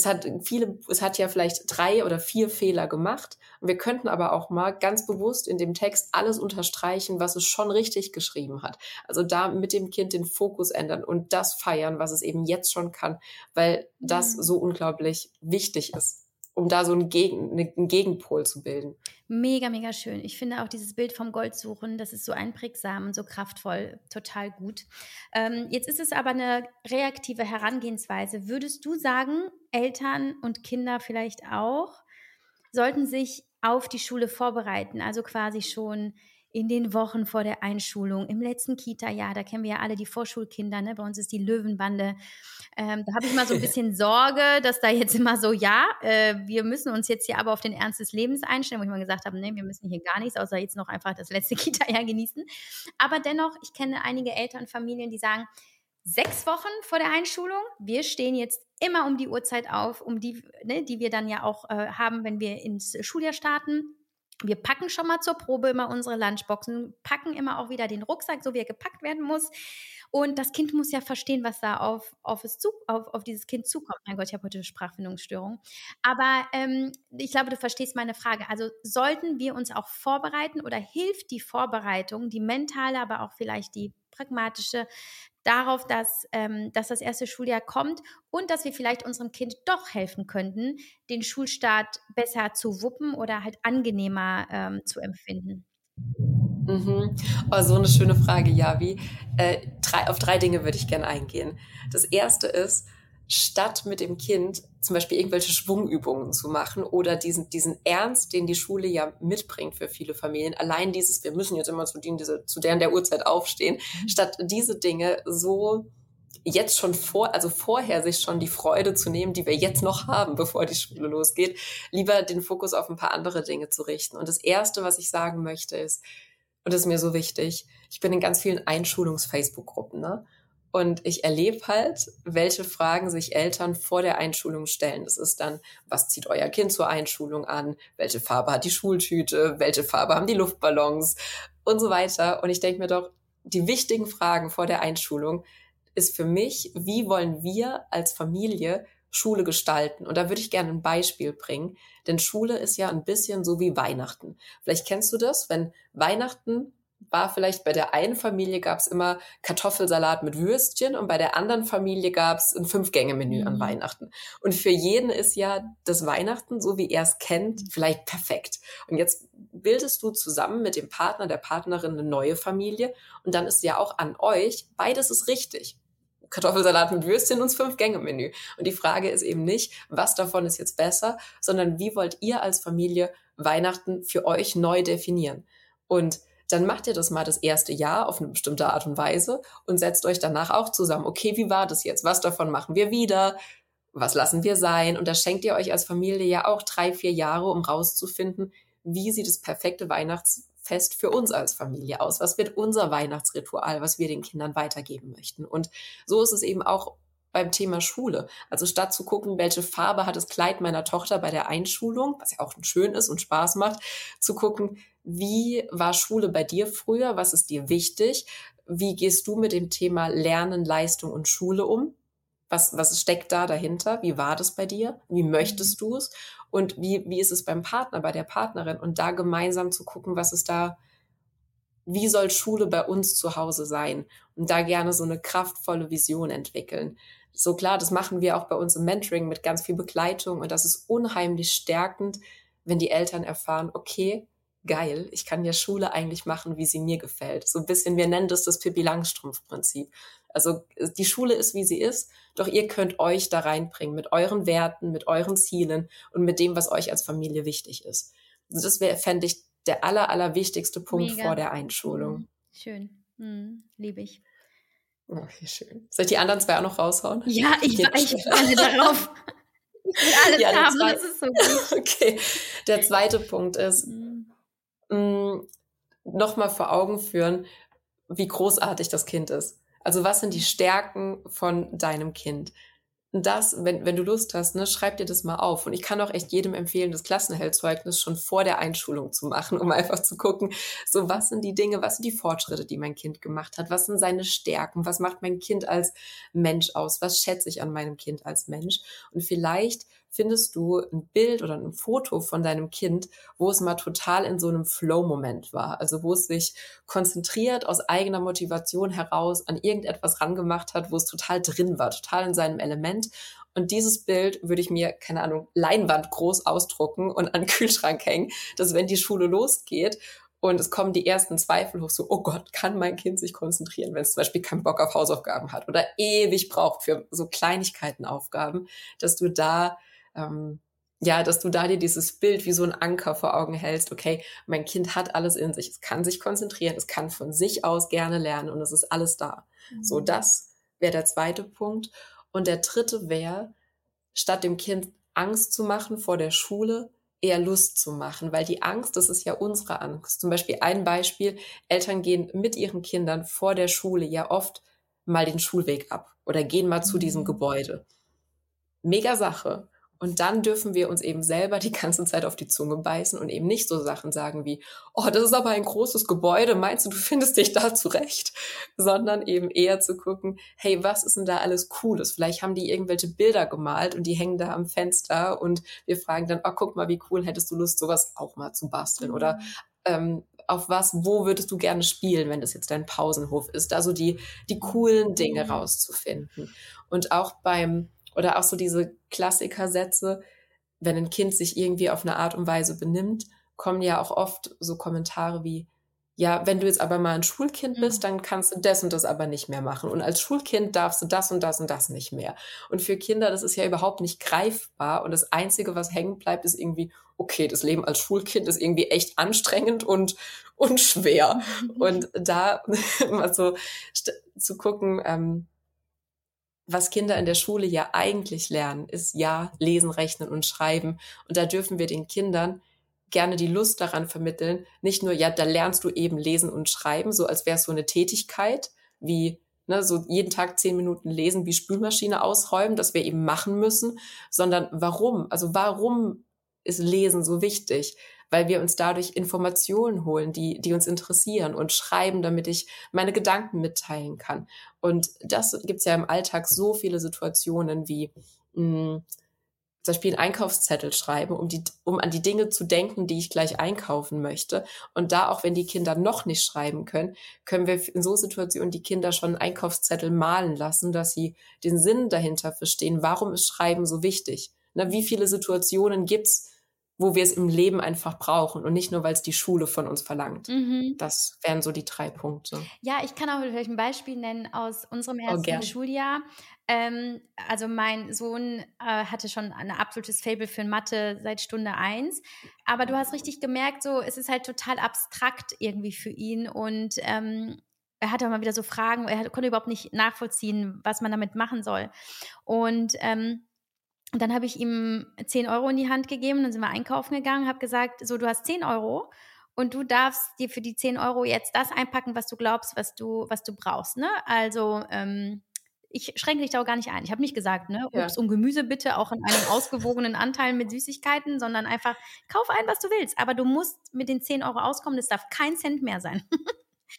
es hat viele, es hat ja vielleicht drei oder vier Fehler gemacht. wir könnten aber auch mal ganz bewusst in dem Text alles unterstreichen, was es schon richtig geschrieben hat. Also da mit dem Kind den Fokus ändern und das feiern, was es eben jetzt schon kann, weil das mhm. so unglaublich wichtig ist um da so einen, Gegen, einen Gegenpol zu bilden. Mega, mega schön. Ich finde auch dieses Bild vom Goldsuchen, das ist so einprägsam und so kraftvoll, total gut. Ähm, jetzt ist es aber eine reaktive Herangehensweise. Würdest du sagen, Eltern und Kinder vielleicht auch sollten sich auf die Schule vorbereiten, also quasi schon in den Wochen vor der Einschulung, im letzten Kita-Jahr, da kennen wir ja alle die Vorschulkinder, ne? bei uns ist die Löwenbande. Ähm, da habe ich mal so ein bisschen Sorge, dass da jetzt immer so, ja, äh, wir müssen uns jetzt hier aber auf den Ernst des Lebens einstellen, wo ich mal gesagt habe, nee, wir müssen hier gar nichts, außer jetzt noch einfach das letzte Kita-Jahr genießen. Aber dennoch, ich kenne einige Elternfamilien, die sagen, sechs Wochen vor der Einschulung, wir stehen jetzt immer um die Uhrzeit auf, um die, ne, die wir dann ja auch äh, haben, wenn wir ins Schuljahr starten wir packen schon mal zur Probe immer unsere Lunchboxen, packen immer auch wieder den Rucksack, so wie er gepackt werden muss. Und das Kind muss ja verstehen, was da auf, auf, es zu, auf, auf dieses Kind zukommt. Mein Gott, ich habe heute eine Sprachfindungsstörung. Aber ähm, ich glaube, du verstehst meine Frage. Also sollten wir uns auch vorbereiten oder hilft die Vorbereitung, die mentale, aber auch vielleicht die pragmatische, darauf, dass, ähm, dass das erste Schuljahr kommt und dass wir vielleicht unserem Kind doch helfen könnten, den Schulstart besser zu wuppen oder halt angenehmer ähm, zu empfinden. Mhm. Oh, so eine schöne Frage, Javi. Äh, drei, auf drei Dinge würde ich gerne eingehen. Das erste ist, statt mit dem Kind zum Beispiel irgendwelche Schwungübungen zu machen oder diesen, diesen Ernst, den die Schule ja mitbringt für viele Familien, allein dieses, wir müssen jetzt immer zu, denen, diese, zu deren der Uhrzeit aufstehen, mhm. statt diese Dinge so jetzt schon vor, also vorher sich schon die Freude zu nehmen, die wir jetzt noch haben, bevor die Schule losgeht, lieber den Fokus auf ein paar andere Dinge zu richten. Und das erste, was ich sagen möchte, ist, und das ist mir so wichtig, ich bin in ganz vielen Einschulungs-Facebook-Gruppen, ne? Und ich erlebe halt, welche Fragen sich Eltern vor der Einschulung stellen. Das ist dann, was zieht euer Kind zur Einschulung an? Welche Farbe hat die Schultüte? Welche Farbe haben die Luftballons? Und so weiter. Und ich denke mir doch, die wichtigen Fragen vor der Einschulung ist für mich, wie wollen wir als Familie Schule gestalten? Und da würde ich gerne ein Beispiel bringen. Denn Schule ist ja ein bisschen so wie Weihnachten. Vielleicht kennst du das, wenn Weihnachten war vielleicht bei der einen Familie gab es immer Kartoffelsalat mit Würstchen und bei der anderen Familie gab es ein Fünf-Gänge-Menü mhm. an Weihnachten. Und für jeden ist ja das Weihnachten, so wie er es kennt, vielleicht perfekt. Und jetzt bildest du zusammen mit dem Partner, der Partnerin eine neue Familie und dann ist ja auch an euch, beides ist richtig. Kartoffelsalat mit Würstchen und Fünf-Gänge-Menü. Und die Frage ist eben nicht, was davon ist jetzt besser, sondern wie wollt ihr als Familie Weihnachten für euch neu definieren? Und dann macht ihr das mal das erste Jahr auf eine bestimmte Art und Weise und setzt euch danach auch zusammen. Okay, wie war das jetzt? Was davon machen wir wieder? Was lassen wir sein? Und da schenkt ihr euch als Familie ja auch drei, vier Jahre, um rauszufinden, wie sieht das perfekte Weihnachtsfest für uns als Familie aus? Was wird unser Weihnachtsritual, was wir den Kindern weitergeben möchten? Und so ist es eben auch beim Thema Schule. Also statt zu gucken, welche Farbe hat das Kleid meiner Tochter bei der Einschulung, was ja auch schön ist und Spaß macht, zu gucken, wie war Schule bei dir früher? Was ist dir wichtig? Wie gehst du mit dem Thema Lernen, Leistung und Schule um? Was, was steckt da dahinter? Wie war das bei dir? Wie möchtest mhm. du es? Und wie, wie ist es beim Partner, bei der Partnerin? Und da gemeinsam zu gucken, was ist da, wie soll Schule bei uns zu Hause sein? Und da gerne so eine kraftvolle Vision entwickeln. So klar, das machen wir auch bei uns im Mentoring mit ganz viel Begleitung und das ist unheimlich stärkend, wenn die Eltern erfahren, okay, geil, ich kann ja Schule eigentlich machen, wie sie mir gefällt. So ein bisschen, wir nennen das das Pippi Langstrumpf-Prinzip. Also die Schule ist, wie sie ist, doch ihr könnt euch da reinbringen mit euren Werten, mit euren Zielen und mit dem, was euch als Familie wichtig ist. Also das wäre, fände ich, der aller, aller wichtigste Punkt Mega. vor der Einschulung. Mhm. Schön. Mhm. Liebe ich. Okay, schön. Soll ich die anderen zwei auch noch raushauen? Ja, ich, ich warte darauf. Alles ja, haben, das ist so gut. Okay. Der zweite Punkt ist, mhm. Mm, nochmal vor Augen führen, wie großartig das Kind ist. Also was sind die Stärken von deinem Kind? Das, wenn, wenn du Lust hast, ne, schreib dir das mal auf. Und ich kann auch echt jedem empfehlen, das Klassenheldzeugnis schon vor der Einschulung zu machen, um einfach zu gucken, so was sind die Dinge, was sind die Fortschritte, die mein Kind gemacht hat, was sind seine Stärken, was macht mein Kind als Mensch aus, was schätze ich an meinem Kind als Mensch. Und vielleicht findest du ein Bild oder ein Foto von deinem Kind, wo es mal total in so einem Flow-Moment war. Also wo es sich konzentriert aus eigener Motivation heraus an irgendetwas rangemacht hat, wo es total drin war, total in seinem Element. Und dieses Bild würde ich mir, keine Ahnung, Leinwand groß ausdrucken und an den Kühlschrank hängen, dass wenn die Schule losgeht und es kommen die ersten Zweifel hoch, so, oh Gott, kann mein Kind sich konzentrieren, wenn es zum Beispiel keinen Bock auf Hausaufgaben hat oder ewig braucht für so Kleinigkeitenaufgaben, dass du da ähm, ja, dass du da dir dieses Bild wie so ein Anker vor Augen hältst, okay, mein Kind hat alles in sich, es kann sich konzentrieren, es kann von sich aus gerne lernen und es ist alles da. Mhm. So, das wäre der zweite Punkt. Und der dritte wäre, statt dem Kind Angst zu machen vor der Schule, eher Lust zu machen, weil die Angst, das ist ja unsere Angst. Zum Beispiel ein Beispiel, Eltern gehen mit ihren Kindern vor der Schule ja oft mal den Schulweg ab oder gehen mal zu diesem mhm. Gebäude. Mega Sache. Und dann dürfen wir uns eben selber die ganze Zeit auf die Zunge beißen und eben nicht so Sachen sagen wie, oh, das ist aber ein großes Gebäude, meinst du, du findest dich da zurecht? Sondern eben eher zu gucken, hey, was ist denn da alles Cooles? Vielleicht haben die irgendwelche Bilder gemalt und die hängen da am Fenster und wir fragen dann, oh, guck mal, wie cool, hättest du Lust, sowas auch mal zu basteln? Mhm. Oder ähm, auf was, wo würdest du gerne spielen, wenn das jetzt dein Pausenhof ist? Da so die, die coolen Dinge mhm. rauszufinden. Und auch beim oder auch so diese Klassikersätze, wenn ein Kind sich irgendwie auf eine Art und Weise benimmt, kommen ja auch oft so Kommentare wie, ja, wenn du jetzt aber mal ein Schulkind bist, mhm. dann kannst du das und das aber nicht mehr machen. Und als Schulkind darfst du das und das und das nicht mehr. Und für Kinder, das ist ja überhaupt nicht greifbar. Und das Einzige, was hängen bleibt, ist irgendwie, okay, das Leben als Schulkind ist irgendwie echt anstrengend und, und schwer. und da mal so zu gucken, ähm, was Kinder in der Schule ja eigentlich lernen, ist ja lesen, rechnen und schreiben. Und da dürfen wir den Kindern gerne die Lust daran vermitteln, nicht nur, ja, da lernst du eben lesen und schreiben, so als wäre es so eine Tätigkeit, wie ne, so jeden Tag zehn Minuten lesen, wie Spülmaschine ausräumen, das wir eben machen müssen, sondern warum? Also warum ist Lesen so wichtig? Weil wir uns dadurch Informationen holen, die, die uns interessieren und schreiben, damit ich meine Gedanken mitteilen kann. Und das gibt's ja im Alltag so viele Situationen wie mh, hm, zum Beispiel einen Einkaufszettel schreiben, um, die, um an die Dinge zu denken, die ich gleich einkaufen möchte. Und da, auch wenn die Kinder noch nicht schreiben können, können wir in so Situationen die Kinder schon einen Einkaufszettel malen lassen, dass sie den Sinn dahinter verstehen. Warum ist Schreiben so wichtig? Na, wie viele Situationen gibt's, wo wir es im Leben einfach brauchen und nicht nur, weil es die Schule von uns verlangt. Mhm. Das wären so die drei Punkte. Ja, ich kann auch vielleicht ein Beispiel nennen aus unserem oh, ersten oh, Schuljahr. Ähm, also mein Sohn äh, hatte schon ein absolutes Fable für Mathe seit Stunde eins. Aber du hast richtig gemerkt, so es ist halt total abstrakt irgendwie für ihn und ähm, er hatte mal wieder so Fragen, er konnte überhaupt nicht nachvollziehen, was man damit machen soll. Und ähm, und dann habe ich ihm 10 Euro in die Hand gegeben, dann sind wir einkaufen gegangen, habe gesagt, so, du hast 10 Euro und du darfst dir für die 10 Euro jetzt das einpacken, was du glaubst, was du, was du brauchst. Ne? Also ähm, ich schränke dich da auch gar nicht ein. Ich habe nicht gesagt, ne, Obst ja. und Gemüse bitte auch in einem ausgewogenen Anteil mit Süßigkeiten, sondern einfach kauf ein, was du willst. Aber du musst mit den 10 Euro auskommen, das darf kein Cent mehr sein.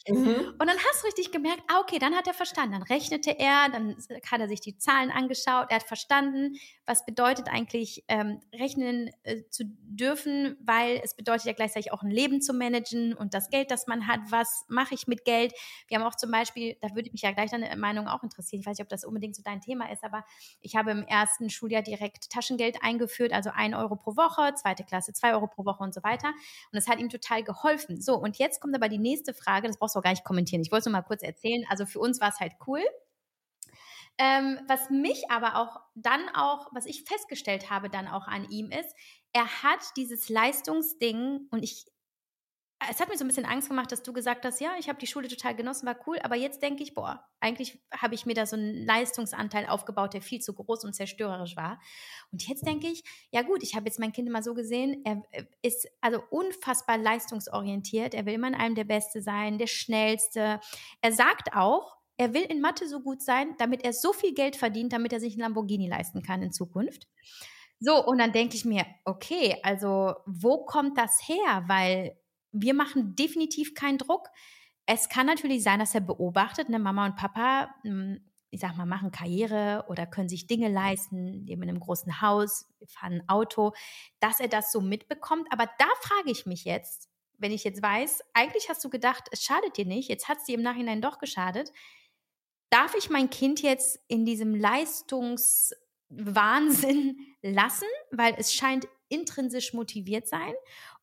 Mhm. Und dann hast du richtig gemerkt, ah, okay, dann hat er verstanden. Dann rechnete er, dann hat er sich die Zahlen angeschaut, er hat verstanden, was bedeutet eigentlich ähm, rechnen äh, zu dürfen, weil es bedeutet ja gleichzeitig auch ein Leben zu managen und das Geld, das man hat, was mache ich mit Geld. Wir haben auch zum Beispiel, da würde mich ja gleich deine Meinung auch interessieren, ich weiß nicht, ob das unbedingt so dein Thema ist, aber ich habe im ersten Schuljahr direkt Taschengeld eingeführt, also ein Euro pro Woche, zweite Klasse zwei Euro pro Woche und so weiter. Und das hat ihm total geholfen. So, und jetzt kommt aber die nächste Frage, das brauchst du auch gar nicht kommentieren. Ich wollte es nur mal kurz erzählen. Also für uns war es halt cool. Ähm, was mich aber auch dann auch, was ich festgestellt habe dann auch an ihm ist, er hat dieses Leistungsding und ich, es hat mir so ein bisschen Angst gemacht, dass du gesagt hast, ja, ich habe die Schule total genossen, war cool, aber jetzt denke ich, boah, eigentlich habe ich mir da so einen Leistungsanteil aufgebaut, der viel zu groß und zerstörerisch war. Und jetzt denke ich, ja gut, ich habe jetzt mein Kind immer so gesehen, er ist also unfassbar leistungsorientiert, er will immer in allem der Beste sein, der Schnellste. Er sagt auch, er will in Mathe so gut sein, damit er so viel Geld verdient, damit er sich ein Lamborghini leisten kann in Zukunft. So, und dann denke ich mir, okay, also wo kommt das her? Weil wir machen definitiv keinen Druck. Es kann natürlich sein, dass er beobachtet, eine Mama und Papa, hm, ich sag mal, machen Karriere oder können sich Dinge leisten, leben in einem großen Haus, fahren ein Auto, dass er das so mitbekommt. Aber da frage ich mich jetzt, wenn ich jetzt weiß, eigentlich hast du gedacht, es schadet dir nicht, jetzt hat es dir im Nachhinein doch geschadet. Darf ich mein Kind jetzt in diesem Leistungswahnsinn lassen, weil es scheint intrinsisch motiviert sein?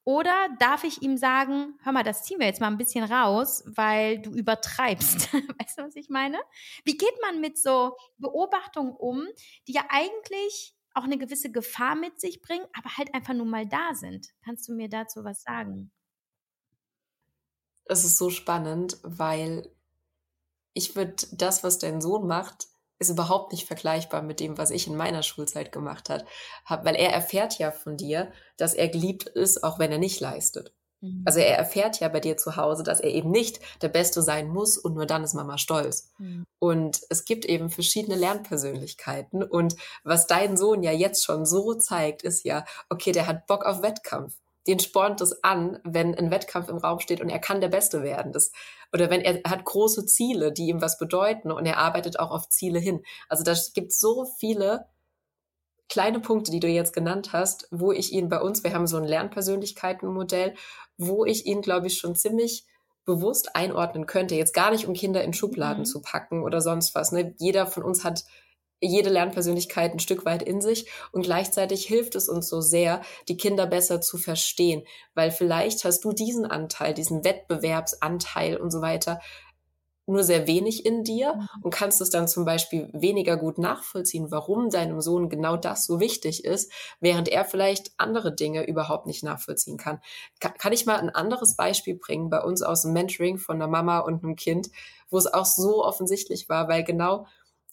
Oder darf ich ihm sagen, hör mal, das ziehen wir jetzt mal ein bisschen raus, weil du übertreibst. weißt du, was ich meine? Wie geht man mit so Beobachtungen um, die ja eigentlich auch eine gewisse Gefahr mit sich bringen, aber halt einfach nur mal da sind? Kannst du mir dazu was sagen? Es ist so spannend, weil ich würde das, was dein Sohn macht, ist überhaupt nicht vergleichbar mit dem, was ich in meiner Schulzeit gemacht hat, hab, weil er erfährt ja von dir, dass er geliebt ist, auch wenn er nicht leistet. Mhm. Also er erfährt ja bei dir zu Hause, dass er eben nicht der Beste sein muss und nur dann ist Mama stolz. Mhm. Und es gibt eben verschiedene Lernpersönlichkeiten und was dein Sohn ja jetzt schon so zeigt, ist ja, okay, der hat Bock auf Wettkampf den spornt es an, wenn ein Wettkampf im Raum steht und er kann der Beste werden. Das, oder wenn er hat große Ziele, die ihm was bedeuten und er arbeitet auch auf Ziele hin. Also da gibt so viele kleine Punkte, die du jetzt genannt hast, wo ich ihn bei uns, wir haben so ein Lernpersönlichkeitenmodell, wo ich ihn, glaube ich, schon ziemlich bewusst einordnen könnte. Jetzt gar nicht, um Kinder in Schubladen mhm. zu packen oder sonst was. Ne? Jeder von uns hat jede Lernpersönlichkeit ein Stück weit in sich und gleichzeitig hilft es uns so sehr, die Kinder besser zu verstehen, weil vielleicht hast du diesen Anteil, diesen Wettbewerbsanteil und so weiter nur sehr wenig in dir mhm. und kannst es dann zum Beispiel weniger gut nachvollziehen, warum deinem Sohn genau das so wichtig ist, während er vielleicht andere Dinge überhaupt nicht nachvollziehen kann. Kann, kann ich mal ein anderes Beispiel bringen bei uns aus dem Mentoring von einer Mama und einem Kind, wo es auch so offensichtlich war, weil genau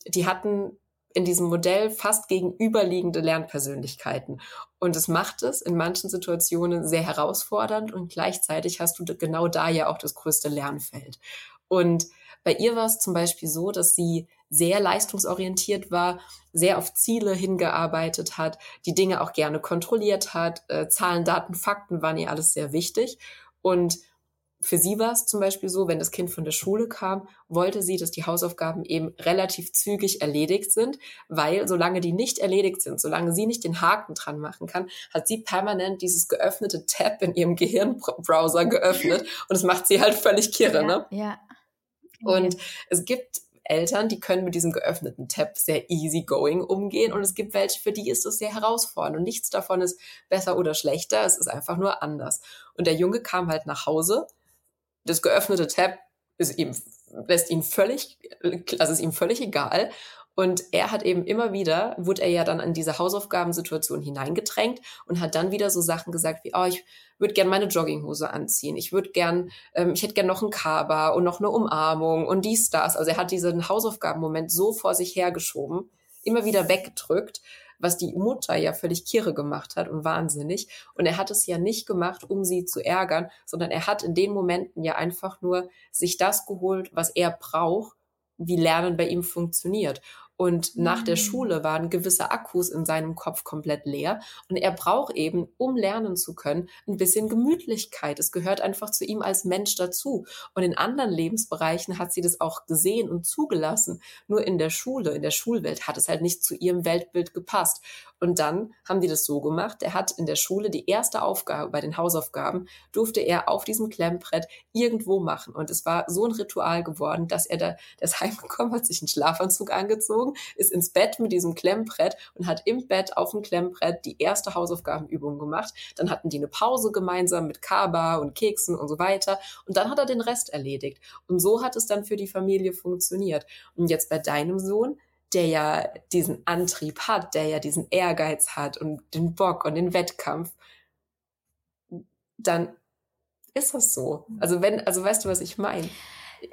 die hatten in diesem Modell fast gegenüberliegende Lernpersönlichkeiten. Und es macht es in manchen Situationen sehr herausfordernd und gleichzeitig hast du genau da ja auch das größte Lernfeld. Und bei ihr war es zum Beispiel so, dass sie sehr leistungsorientiert war, sehr auf Ziele hingearbeitet hat, die Dinge auch gerne kontrolliert hat. Äh, Zahlen, Daten, Fakten waren ihr alles sehr wichtig. Und für sie war es zum Beispiel so, wenn das Kind von der Schule kam, wollte sie, dass die Hausaufgaben eben relativ zügig erledigt sind, weil solange die nicht erledigt sind, solange sie nicht den Haken dran machen kann, hat sie permanent dieses geöffnete Tab in ihrem Gehirnbrowser geöffnet und es macht sie halt völlig kirre, ja, ne? Ja. Und es gibt Eltern, die können mit diesem geöffneten Tab sehr easygoing umgehen und es gibt welche, für die ist es sehr herausfordernd und nichts davon ist besser oder schlechter, es ist einfach nur anders. Und der Junge kam halt nach Hause das geöffnete Tab ist ihm, lässt ihn völlig, also ist ihm völlig egal. Und er hat eben immer wieder, wurde er ja dann in diese Hausaufgabensituation hineingedrängt und hat dann wieder so Sachen gesagt wie, oh, ich würde gern meine Jogginghose anziehen, ich würde gern, ähm, ich hätte gern noch ein Kaba und noch eine Umarmung und dies, das. Also er hat diesen Hausaufgabenmoment so vor sich hergeschoben, immer wieder weggedrückt was die Mutter ja völlig kirre gemacht hat und wahnsinnig. Und er hat es ja nicht gemacht, um sie zu ärgern, sondern er hat in den Momenten ja einfach nur sich das geholt, was er braucht, wie Lernen bei ihm funktioniert. Und nach der mhm. Schule waren gewisse Akkus in seinem Kopf komplett leer. Und er braucht eben, um lernen zu können, ein bisschen Gemütlichkeit. Es gehört einfach zu ihm als Mensch dazu. Und in anderen Lebensbereichen hat sie das auch gesehen und zugelassen. Nur in der Schule, in der Schulwelt hat es halt nicht zu ihrem Weltbild gepasst. Und dann haben die das so gemacht. Er hat in der Schule die erste Aufgabe bei den Hausaufgaben, durfte er auf diesem Klemmbrett irgendwo machen. Und es war so ein Ritual geworden, dass er da, ist heimgekommen, hat sich einen Schlafanzug angezogen, ist ins Bett mit diesem Klemmbrett und hat im Bett auf dem Klemmbrett die erste Hausaufgabenübung gemacht. Dann hatten die eine Pause gemeinsam mit Kaba und Keksen und so weiter. Und dann hat er den Rest erledigt. Und so hat es dann für die Familie funktioniert. Und jetzt bei deinem Sohn, der ja diesen Antrieb hat, der ja diesen Ehrgeiz hat und den Bock und den Wettkampf, dann ist das so. Also wenn, also weißt du, was ich meine?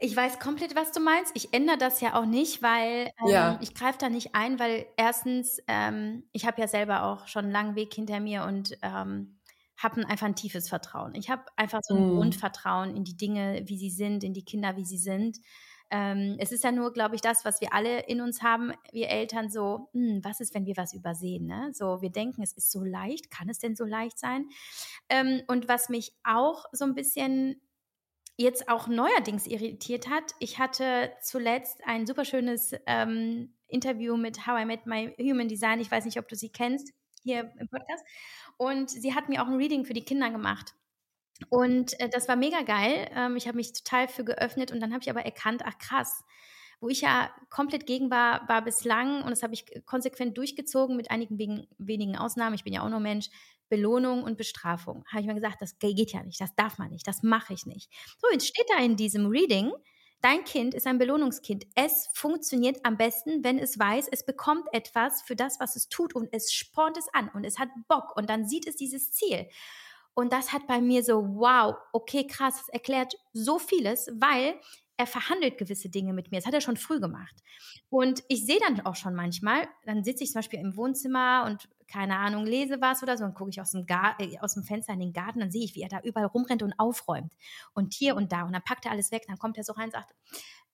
Ich weiß komplett, was du meinst. Ich ändere das ja auch nicht, weil ähm, ja. ich greife da nicht ein, weil erstens, ähm, ich habe ja selber auch schon einen langen Weg hinter mir und ähm, habe einfach ein tiefes Vertrauen. Ich habe einfach so ein mm. Grundvertrauen in die Dinge, wie sie sind, in die Kinder, wie sie sind. Ähm, es ist ja nur, glaube ich, das, was wir alle in uns haben, wir Eltern, so, hm, was ist, wenn wir was übersehen? Ne? So, wir denken, es ist so leicht, kann es denn so leicht sein? Ähm, und was mich auch so ein bisschen jetzt auch neuerdings irritiert hat, ich hatte zuletzt ein super schönes ähm, Interview mit How I Met My Human Design. Ich weiß nicht, ob du sie kennst hier im Podcast. Und sie hat mir auch ein Reading für die Kinder gemacht. Und äh, das war mega geil. Ähm, ich habe mich total für geöffnet und dann habe ich aber erkannt, ach krass, wo ich ja komplett gegen war, war bislang, und das habe ich konsequent durchgezogen mit einigen wegen, wenigen Ausnahmen, ich bin ja auch nur Mensch, Belohnung und Bestrafung. Habe ich mir gesagt, das geht ja nicht, das darf man nicht, das mache ich nicht. So, jetzt steht da in diesem Reading, Dein Kind ist ein Belohnungskind. Es funktioniert am besten, wenn es weiß, es bekommt etwas für das, was es tut und es spornt es an und es hat Bock und dann sieht es dieses Ziel. Und das hat bei mir so, wow, okay, krass, das erklärt so vieles, weil er verhandelt gewisse Dinge mit mir. Das hat er schon früh gemacht. Und ich sehe dann auch schon manchmal, dann sitze ich zum Beispiel im Wohnzimmer und keine Ahnung, lese was oder so, dann gucke ich aus dem, äh, aus dem Fenster in den Garten, dann sehe ich, wie er da überall rumrennt und aufräumt. Und hier und da. Und dann packt er alles weg, dann kommt er so rein und sagt,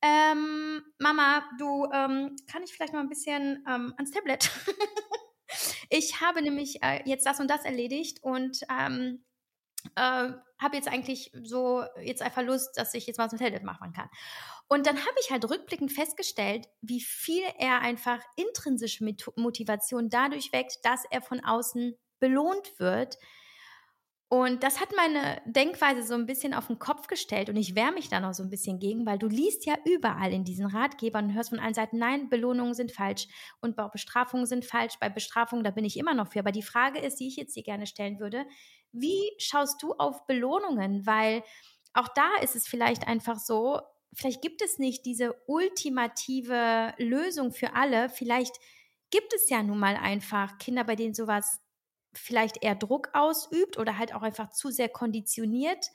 ähm, Mama, du, ähm, kann ich vielleicht mal ein bisschen ähm, ans Tablet? ich habe nämlich äh, jetzt das und das erledigt und ähm, äh, habe jetzt eigentlich so jetzt einfach Lust, dass ich jetzt mal so ein Tablet machen kann. Und dann habe ich halt rückblickend festgestellt, wie viel er einfach intrinsische Motivation dadurch weckt, dass er von außen belohnt wird. Und das hat meine Denkweise so ein bisschen auf den Kopf gestellt und ich wehre mich da noch so ein bisschen gegen, weil du liest ja überall in diesen Ratgebern und hörst von allen Seiten, nein, Belohnungen sind falsch und Bestrafungen sind falsch. Bei Bestrafungen, da bin ich immer noch für. Aber die Frage ist, die ich jetzt dir gerne stellen würde, wie schaust du auf Belohnungen? Weil auch da ist es vielleicht einfach so, vielleicht gibt es nicht diese ultimative Lösung für alle. Vielleicht gibt es ja nun mal einfach Kinder, bei denen sowas vielleicht eher Druck ausübt oder halt auch einfach zu sehr konditioniert.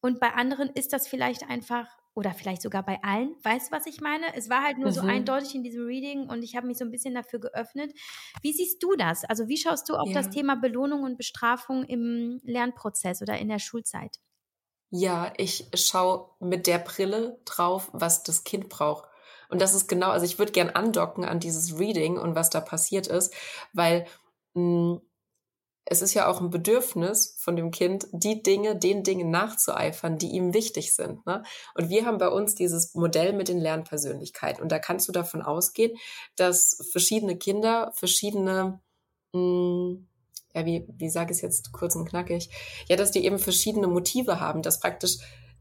Und bei anderen ist das vielleicht einfach oder vielleicht sogar bei allen. Weißt du, was ich meine? Es war halt nur mhm. so eindeutig in diesem Reading und ich habe mich so ein bisschen dafür geöffnet. Wie siehst du das? Also wie schaust du auf ja. das Thema Belohnung und Bestrafung im Lernprozess oder in der Schulzeit? Ja, ich schaue mit der Brille drauf, was das Kind braucht. Und das ist genau, also ich würde gern andocken an dieses Reading und was da passiert ist, weil mh, hm, es ist ja auch ein Bedürfnis von dem Kind, die Dinge, den Dingen nachzueifern, die ihm wichtig sind. Ne? Und wir haben bei uns dieses Modell mit den Lernpersönlichkeiten. Und da kannst du davon ausgehen, dass verschiedene Kinder verschiedene, mh, hm, ja, wie, wie sage ich es jetzt kurz und knackig, ja, dass die eben verschiedene Motive haben, dass praktisch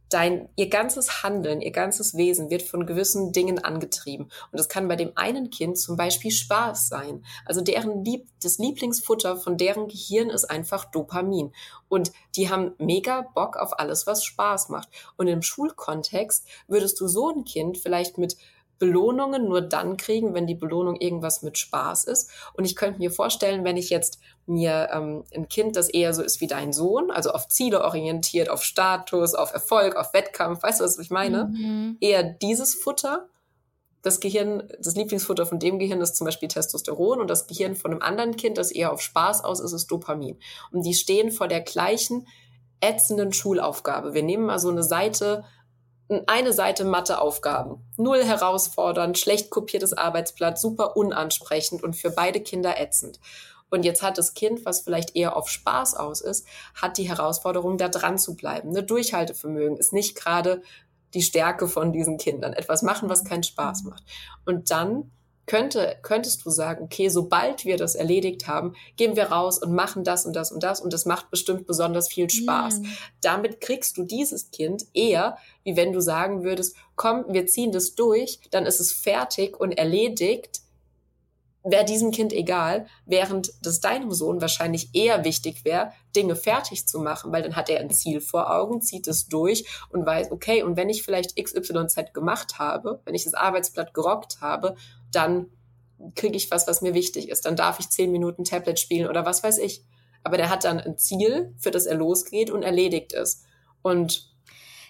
dein, ihr ganzes Handeln, ihr ganzes Wesen wird von gewissen Dingen angetrieben. Und das kann bei dem einen Kind zum Beispiel Spaß sein. Also deren Lieb, das Lieblingsfutter von deren Gehirn ist einfach Dopamin. Und die haben mega Bock auf alles, was Spaß macht. Und im Schulkontext würdest du so ein Kind vielleicht mit Belohnungen nur dann kriegen, wenn die Belohnung irgendwas mit Spaß ist. Und ich könnte mir vorstellen, wenn ich jetzt mir ähm, ein Kind, das eher so ist wie dein Sohn, also auf Ziele orientiert, auf Status, auf Erfolg, auf Wettkampf, weißt du, was ich meine? Mhm. Eher dieses Futter. Das Gehirn, das Lieblingsfutter von dem Gehirn ist zum Beispiel Testosteron und das Gehirn von einem anderen Kind, das eher auf Spaß aus ist, ist Dopamin. Und die stehen vor der gleichen ätzenden Schulaufgabe. Wir nehmen mal so eine Seite eine Seite Matheaufgaben. Null herausfordernd, schlecht kopiertes Arbeitsblatt, super unansprechend und für beide Kinder ätzend. Und jetzt hat das Kind, was vielleicht eher auf Spaß aus ist, hat die Herausforderung, da dran zu bleiben. Ne? Durchhaltevermögen ist nicht gerade die Stärke von diesen Kindern. Etwas machen, was keinen Spaß macht. Und dann könnte, könntest du sagen, okay, sobald wir das erledigt haben, gehen wir raus und machen das und das und das und das macht bestimmt besonders viel Spaß. Mm. Damit kriegst du dieses Kind eher, wie wenn du sagen würdest, komm, wir ziehen das durch, dann ist es fertig und erledigt wäre diesem Kind egal, während das deinem Sohn wahrscheinlich eher wichtig wäre, Dinge fertig zu machen, weil dann hat er ein Ziel vor Augen, zieht es durch und weiß, okay, und wenn ich vielleicht XYZ gemacht habe, wenn ich das Arbeitsblatt gerockt habe dann kriege ich was, was mir wichtig ist. Dann darf ich zehn Minuten Tablet spielen oder was weiß ich. Aber der hat dann ein Ziel, für das er losgeht und erledigt ist. Und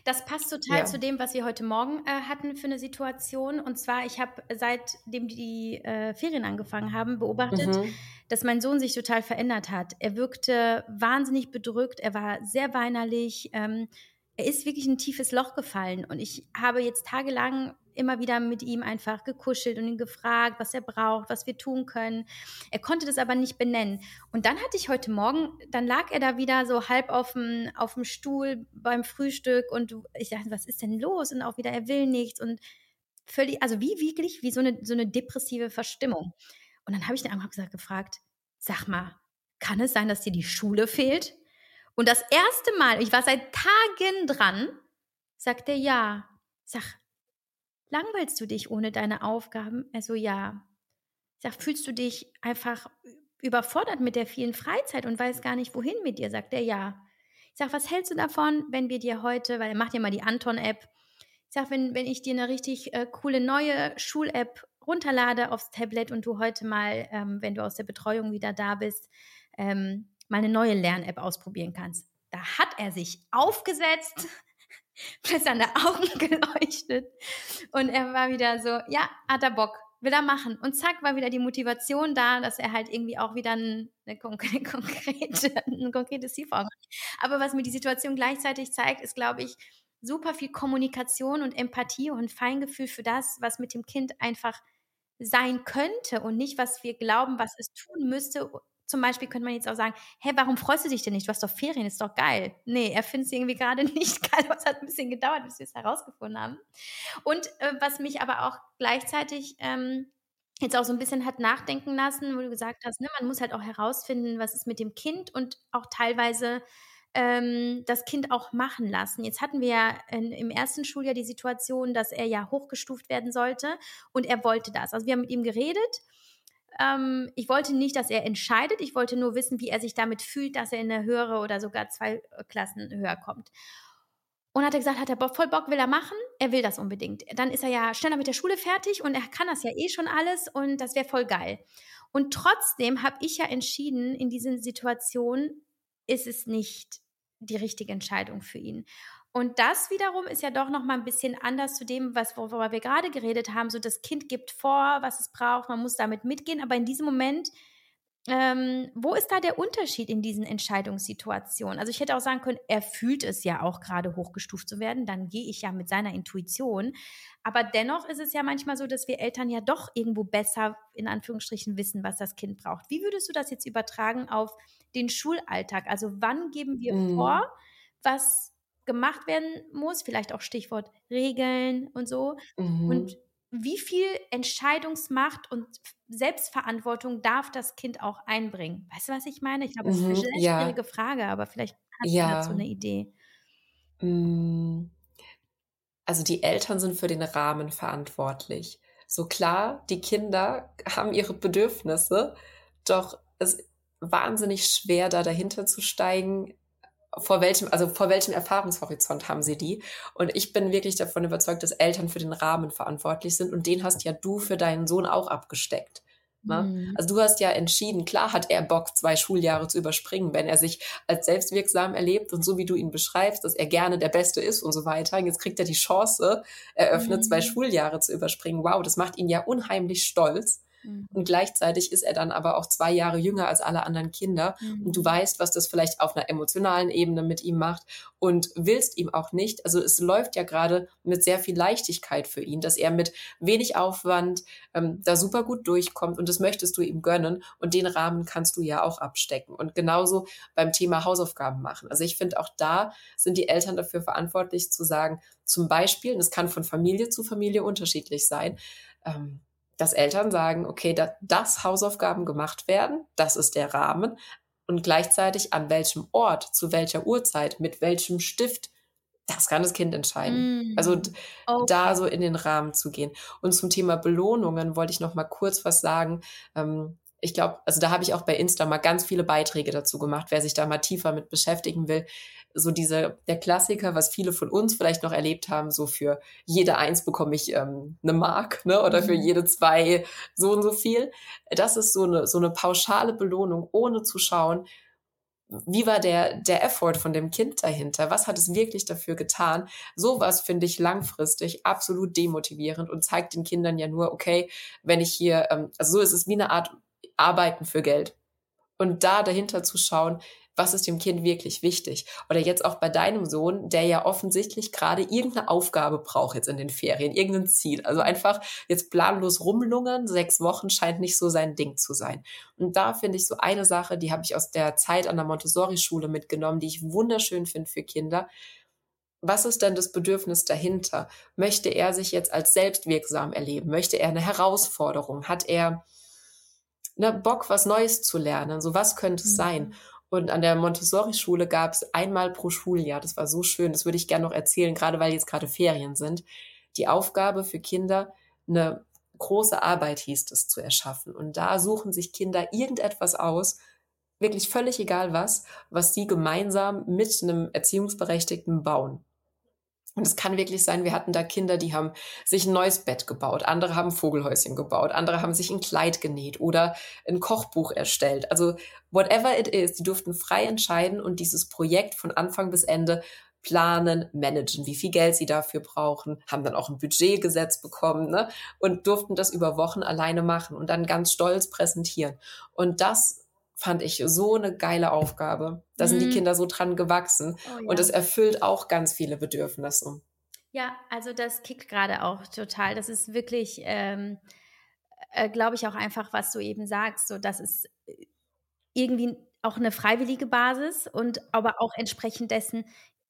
das passt total ja. zu dem, was wir heute Morgen äh, hatten für eine Situation. Und zwar, ich habe seitdem die äh, Ferien angefangen haben, beobachtet, mhm. dass mein Sohn sich total verändert hat. Er wirkte wahnsinnig bedrückt, er war sehr weinerlich. Ähm, er ist wirklich in ein tiefes Loch gefallen. Und ich habe jetzt tagelang immer wieder mit ihm einfach gekuschelt und ihn gefragt, was er braucht, was wir tun können. Er konnte das aber nicht benennen. Und dann hatte ich heute Morgen, dann lag er da wieder so halb auf dem, auf dem Stuhl beim Frühstück und ich dachte, was ist denn los? Und auch wieder, er will nichts und völlig, also wie wirklich, wie so eine, so eine depressive Verstimmung. Und dann habe ich den einfach gesagt, gefragt, sag mal, kann es sein, dass dir die Schule fehlt? Und das erste Mal, ich war seit Tagen dran, sagt er ja. Sag, langweilst du dich ohne deine Aufgaben? Also ja. Sag, fühlst du dich einfach überfordert mit der vielen Freizeit und weißt gar nicht, wohin mit dir? Sagt er ja. Ich sag, was hältst du davon, wenn wir dir heute, weil er macht ja mal die Anton-App, ich sag, wenn, wenn ich dir eine richtig äh, coole neue Schul-App runterlade aufs Tablet und du heute mal, ähm, wenn du aus der Betreuung wieder da bist, ähm, mal eine neue Lern-App ausprobieren kannst. Da hat er sich aufgesetzt, mit seine Augen geleuchtet und er war wieder so, ja, hat er Bock, will er machen. Und zack, war wieder die Motivation da, dass er halt irgendwie auch wieder eine, eine konkrete, ein konkretes Ziel vor Aber was mir die Situation gleichzeitig zeigt, ist, glaube ich, super viel Kommunikation und Empathie und Feingefühl für das, was mit dem Kind einfach sein könnte und nicht, was wir glauben, was es tun müsste. Zum Beispiel könnte man jetzt auch sagen, hä, warum freust du dich denn nicht? Du hast doch Ferien, ist doch geil. Nee, er findet es irgendwie gerade nicht geil, es hat ein bisschen gedauert, bis wir es herausgefunden haben. Und äh, was mich aber auch gleichzeitig ähm, jetzt auch so ein bisschen hat nachdenken lassen, wo du gesagt hast, ne, man muss halt auch herausfinden, was ist mit dem Kind und auch teilweise ähm, das Kind auch machen lassen. Jetzt hatten wir ja in, im ersten Schuljahr die Situation, dass er ja hochgestuft werden sollte und er wollte das. Also wir haben mit ihm geredet. Ähm, ich wollte nicht, dass er entscheidet. Ich wollte nur wissen, wie er sich damit fühlt, dass er in eine höhere oder sogar zwei Klassen höher kommt. Und hat er gesagt, hat er voll Bock, will er machen? Er will das unbedingt. Dann ist er ja schneller mit der Schule fertig und er kann das ja eh schon alles und das wäre voll geil. Und trotzdem habe ich ja entschieden, in diesen Situationen ist es nicht die richtige Entscheidung für ihn. Und das wiederum ist ja doch noch mal ein bisschen anders zu dem, was worüber wir gerade geredet haben. So das Kind gibt vor, was es braucht, man muss damit mitgehen. Aber in diesem Moment ähm, wo ist da der Unterschied in diesen Entscheidungssituationen? Also ich hätte auch sagen können, er fühlt es ja auch gerade hochgestuft zu werden, dann gehe ich ja mit seiner Intuition. Aber dennoch ist es ja manchmal so, dass wir Eltern ja doch irgendwo besser in Anführungsstrichen wissen, was das Kind braucht. Wie würdest du das jetzt übertragen auf den Schulalltag? Also wann geben wir mhm. vor, was gemacht werden muss? Vielleicht auch Stichwort Regeln und so. Mhm. Und wie viel Entscheidungsmacht und Selbstverantwortung darf das Kind auch einbringen? Weißt du, was ich meine? Ich glaube, das ist eine mhm, sehr ja. schwierige Frage, aber vielleicht hast ja. du dazu eine Idee. Mm. Also die Eltern sind für den Rahmen verantwortlich. So klar, die Kinder haben ihre Bedürfnisse, doch es ist wahnsinnig schwer, da dahinter zu steigen, vor welchem, also vor welchem Erfahrungshorizont haben sie die? Und ich bin wirklich davon überzeugt, dass Eltern für den Rahmen verantwortlich sind und den hast ja du für deinen Sohn auch abgesteckt. Ne? Mhm. Also du hast ja entschieden, klar hat er Bock, zwei Schuljahre zu überspringen, wenn er sich als selbstwirksam erlebt und so wie du ihn beschreibst, dass er gerne der Beste ist und so weiter. Und jetzt kriegt er die Chance, eröffnet mhm. zwei Schuljahre zu überspringen. Wow, das macht ihn ja unheimlich stolz. Mhm. Und gleichzeitig ist er dann aber auch zwei Jahre jünger als alle anderen Kinder. Mhm. Und du weißt, was das vielleicht auf einer emotionalen Ebene mit ihm macht und willst ihm auch nicht. Also es läuft ja gerade mit sehr viel Leichtigkeit für ihn, dass er mit wenig Aufwand ähm, da super gut durchkommt und das möchtest du ihm gönnen. Und den Rahmen kannst du ja auch abstecken. Und genauso beim Thema Hausaufgaben machen. Also ich finde auch da sind die Eltern dafür verantwortlich zu sagen, zum Beispiel, und es kann von Familie zu Familie unterschiedlich sein, ähm, dass Eltern sagen, okay, da, dass Hausaufgaben gemacht werden, das ist der Rahmen und gleichzeitig an welchem Ort, zu welcher Uhrzeit, mit welchem Stift, das kann das Kind entscheiden. Mm. Also okay. da so in den Rahmen zu gehen. Und zum Thema Belohnungen wollte ich noch mal kurz was sagen. Ähm, ich glaube, also da habe ich auch bei Insta mal ganz viele Beiträge dazu gemacht, wer sich da mal tiefer mit beschäftigen will. So diese, der Klassiker, was viele von uns vielleicht noch erlebt haben, so für jede Eins bekomme ich ähm, eine Mark, ne? Oder für mhm. jede zwei so und so viel. Das ist so eine, so eine pauschale Belohnung, ohne zu schauen, wie war der, der Effort von dem Kind dahinter? Was hat es wirklich dafür getan? Sowas finde ich langfristig absolut demotivierend und zeigt den Kindern ja nur, okay, wenn ich hier, ähm, also so ist es wie eine Art Arbeiten für Geld. Und da dahinter zu schauen, was ist dem Kind wirklich wichtig? Oder jetzt auch bei deinem Sohn, der ja offensichtlich gerade irgendeine Aufgabe braucht jetzt in den Ferien, irgendein Ziel. Also einfach jetzt planlos rumlungern, sechs Wochen scheint nicht so sein Ding zu sein. Und da finde ich so eine Sache, die habe ich aus der Zeit an der Montessori-Schule mitgenommen, die ich wunderschön finde für Kinder. Was ist denn das Bedürfnis dahinter? Möchte er sich jetzt als selbstwirksam erleben? Möchte er eine Herausforderung? Hat er ne, Bock, was Neues zu lernen? So was könnte es mhm. sein? Und an der Montessori-Schule gab es einmal pro Schuljahr, das war so schön, das würde ich gerne noch erzählen, gerade weil jetzt gerade Ferien sind, die Aufgabe für Kinder, eine große Arbeit hieß es zu erschaffen. Und da suchen sich Kinder irgendetwas aus, wirklich völlig egal was, was sie gemeinsam mit einem Erziehungsberechtigten bauen. Und es kann wirklich sein, wir hatten da Kinder, die haben sich ein neues Bett gebaut, andere haben Vogelhäuschen gebaut, andere haben sich ein Kleid genäht oder ein Kochbuch erstellt. Also whatever it is, die durften frei entscheiden und dieses Projekt von Anfang bis Ende planen, managen, wie viel Geld sie dafür brauchen, haben dann auch ein Budget gesetzt bekommen ne? und durften das über Wochen alleine machen und dann ganz stolz präsentieren. Und das fand ich so eine geile Aufgabe. Da mhm. sind die mhm. Kinder so dran gewachsen oh, ja. und es erfüllt auch ganz viele Bedürfnisse. Ja, also das kickt gerade auch total. Das ist wirklich, ähm, äh, glaube ich, auch einfach, was du eben sagst. So, das ist äh, irgendwie auch eine freiwillige Basis und aber auch entsprechend dessen,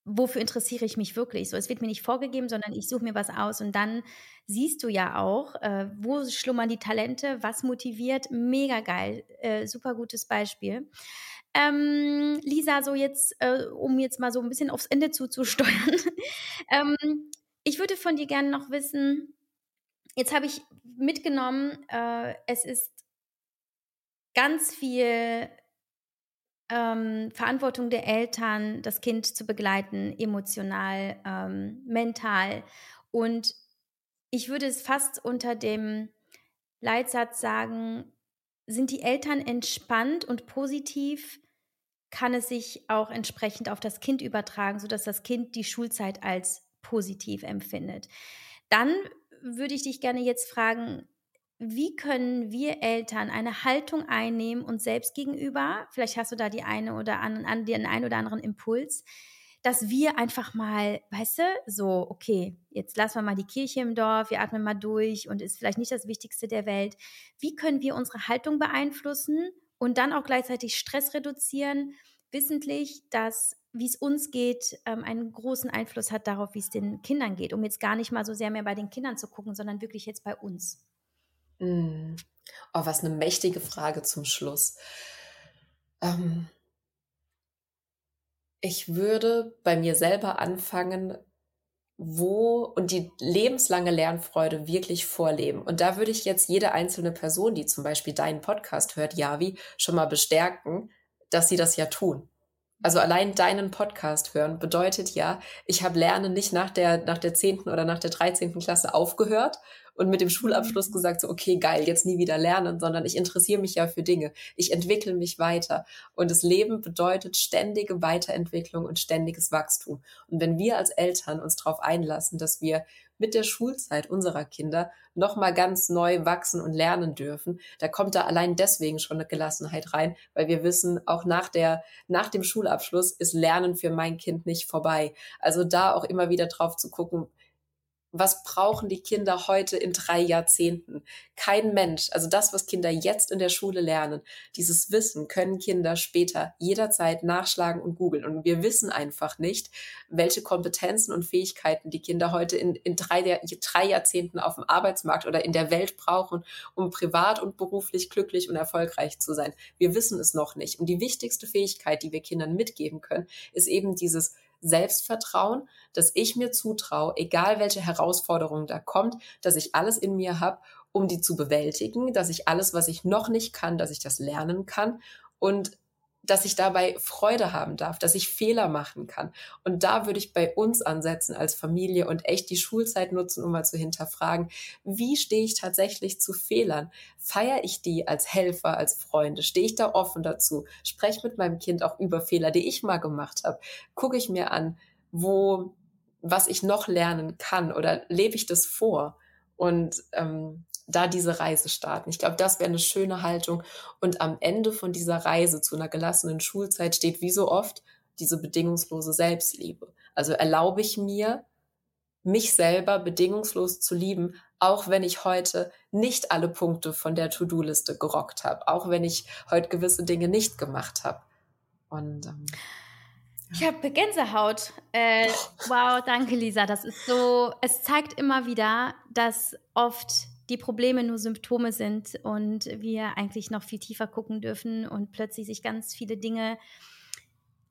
wofür interessiere ich mich wirklich? So, es wird mir nicht vorgegeben, sondern ich suche mir was aus und dann siehst du ja auch, äh, wo schlummern die Talente, was motiviert. Mega geil, äh, super gutes Beispiel. Ähm, Lisa, so jetzt, äh, um jetzt mal so ein bisschen aufs Ende zuzusteuern. ähm, ich würde von dir gerne noch wissen, jetzt habe ich mitgenommen, äh, es ist ganz viel ähm, Verantwortung der Eltern, das Kind zu begleiten, emotional, ähm, mental. Und ich würde es fast unter dem Leitsatz sagen, sind die Eltern entspannt und positiv, kann es sich auch entsprechend auf das Kind übertragen, sodass das Kind die Schulzeit als positiv empfindet. Dann würde ich dich gerne jetzt fragen, wie können wir Eltern eine Haltung einnehmen uns selbst gegenüber? Vielleicht hast du da die eine oder an, den einen oder anderen Impuls, dass wir einfach mal, weißt du, so, okay, jetzt lassen wir mal die Kirche im Dorf, wir atmen mal durch und ist vielleicht nicht das Wichtigste der Welt. Wie können wir unsere Haltung beeinflussen und dann auch gleichzeitig Stress reduzieren, wissentlich, dass wie es uns geht, ähm, einen großen Einfluss hat darauf, wie es den Kindern geht, um jetzt gar nicht mal so sehr mehr bei den Kindern zu gucken, sondern wirklich jetzt bei uns. Mm. Oh, was eine mächtige Frage zum Schluss. Ähm, ich würde bei mir selber anfangen, wo und die lebenslange Lernfreude wirklich vorleben. Und da würde ich jetzt jede einzelne Person, die zum Beispiel deinen Podcast hört, Javi, schon mal bestärken, dass sie das ja tun. Also allein deinen Podcast hören bedeutet ja, ich habe Lernen nicht nach der, nach der 10. oder nach der 13. Klasse aufgehört und mit dem Schulabschluss gesagt, so, okay, geil, jetzt nie wieder lernen, sondern ich interessiere mich ja für Dinge. Ich entwickle mich weiter. Und das Leben bedeutet ständige Weiterentwicklung und ständiges Wachstum. Und wenn wir als Eltern uns darauf einlassen, dass wir mit der Schulzeit unserer Kinder nochmal ganz neu wachsen und lernen dürfen, da kommt da allein deswegen schon eine Gelassenheit rein, weil wir wissen, auch nach der, nach dem Schulabschluss ist Lernen für mein Kind nicht vorbei. Also da auch immer wieder drauf zu gucken, was brauchen die Kinder heute in drei Jahrzehnten? Kein Mensch, also das, was Kinder jetzt in der Schule lernen, dieses Wissen können Kinder später jederzeit nachschlagen und googeln. Und wir wissen einfach nicht, welche Kompetenzen und Fähigkeiten die Kinder heute in, in drei, drei Jahrzehnten auf dem Arbeitsmarkt oder in der Welt brauchen, um privat und beruflich glücklich und erfolgreich zu sein. Wir wissen es noch nicht. Und die wichtigste Fähigkeit, die wir Kindern mitgeben können, ist eben dieses Selbstvertrauen, dass ich mir zutraue, egal welche Herausforderung da kommt, dass ich alles in mir habe, um die zu bewältigen, dass ich alles, was ich noch nicht kann, dass ich das lernen kann. Und dass ich dabei Freude haben darf, dass ich Fehler machen kann. Und da würde ich bei uns ansetzen als Familie und echt die Schulzeit nutzen, um mal zu hinterfragen, wie stehe ich tatsächlich zu Fehlern? Feiere ich die als Helfer, als Freunde? Stehe ich da offen dazu? Spreche mit meinem Kind auch über Fehler, die ich mal gemacht habe? Gucke ich mir an, wo, was ich noch lernen kann oder lebe ich das vor? Und ähm, da diese Reise starten. Ich glaube, das wäre eine schöne Haltung. Und am Ende von dieser Reise zu einer gelassenen Schulzeit steht wie so oft diese bedingungslose Selbstliebe. Also erlaube ich mir, mich selber bedingungslos zu lieben, auch wenn ich heute nicht alle Punkte von der To-Do-Liste gerockt habe, auch wenn ich heute gewisse Dinge nicht gemacht habe. Und ähm, ich habe Gänsehaut. Äh, wow, danke, Lisa. Das ist so, es zeigt immer wieder, dass oft die Probleme nur Symptome sind und wir eigentlich noch viel tiefer gucken dürfen und plötzlich sich ganz viele Dinge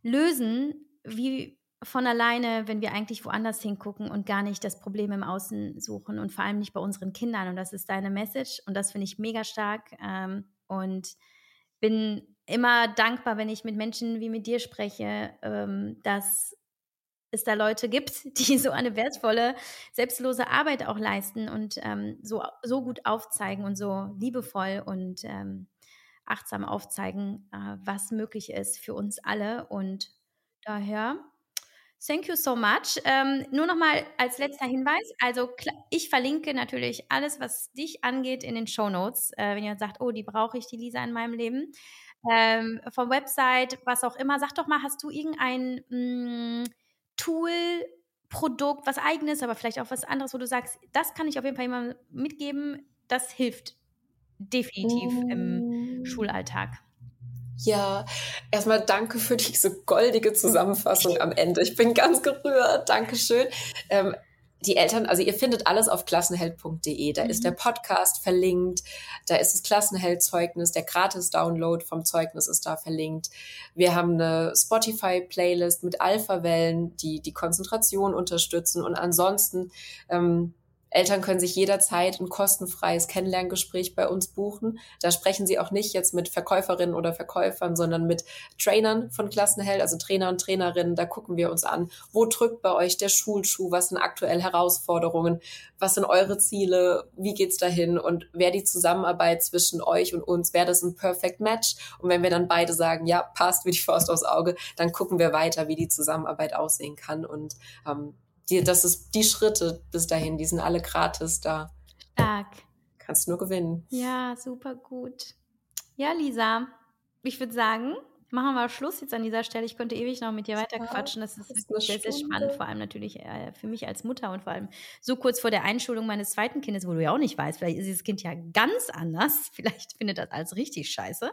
lösen, wie von alleine, wenn wir eigentlich woanders hingucken und gar nicht das Problem im Außen suchen und vor allem nicht bei unseren Kindern. Und das ist deine Message und das finde ich mega stark ähm, und bin immer dankbar, wenn ich mit Menschen wie mit dir spreche, ähm, dass es da Leute gibt, die so eine wertvolle, selbstlose Arbeit auch leisten und ähm, so, so gut aufzeigen und so liebevoll und ähm, achtsam aufzeigen, äh, was möglich ist für uns alle. Und daher Thank you so much. Ähm, nur noch mal als letzter Hinweis. Also ich verlinke natürlich alles, was dich angeht, in den Show Notes. Äh, wenn jemand sagt, oh, die brauche ich, die Lisa in meinem Leben. Ähm, vom Website, was auch immer. Sag doch mal, hast du irgendein mh, mm, Tool, Produkt, was eigenes, aber vielleicht auch was anderes, wo du sagst, das kann ich auf jeden Fall jemandem mitgeben, das hilft definitiv im mm. Schulalltag. Ja, erstmal danke für diese goldige Zusammenfassung am Ende. Ich bin ganz gerührt. Dankeschön. Ähm, die Eltern, also ihr findet alles auf klassenheld.de. Da mhm. ist der Podcast verlinkt, da ist das Klassenheld-Zeugnis, der Gratis-Download vom Zeugnis ist da verlinkt. Wir haben eine Spotify-Playlist mit Alpha-Wellen, die die Konzentration unterstützen und ansonsten ähm, Eltern können sich jederzeit ein kostenfreies Kennenlerngespräch bei uns buchen. Da sprechen sie auch nicht jetzt mit Verkäuferinnen oder Verkäufern, sondern mit Trainern von Klassenheld, also Trainer und Trainerinnen. Da gucken wir uns an, wo drückt bei euch der Schulschuh, was sind aktuell Herausforderungen, was sind eure Ziele, wie geht's dahin und wer die Zusammenarbeit zwischen euch und uns, wäre das ein Perfect Match? Und wenn wir dann beide sagen, ja, passt wie die Faust aufs Auge, dann gucken wir weiter, wie die Zusammenarbeit aussehen kann und ähm, die, das ist die Schritte bis dahin, die sind alle gratis da. Stark. Kannst nur gewinnen. Ja, super gut. Ja, Lisa, ich würde sagen, machen wir Schluss jetzt an dieser Stelle. Ich könnte ewig noch mit dir weiterquatschen. Das ist, das ist sehr, sehr spannend, vor allem natürlich äh, für mich als Mutter und vor allem so kurz vor der Einschulung meines zweiten Kindes, wo du ja auch nicht weißt, vielleicht ist dieses Kind ja ganz anders. Vielleicht findet das alles richtig scheiße.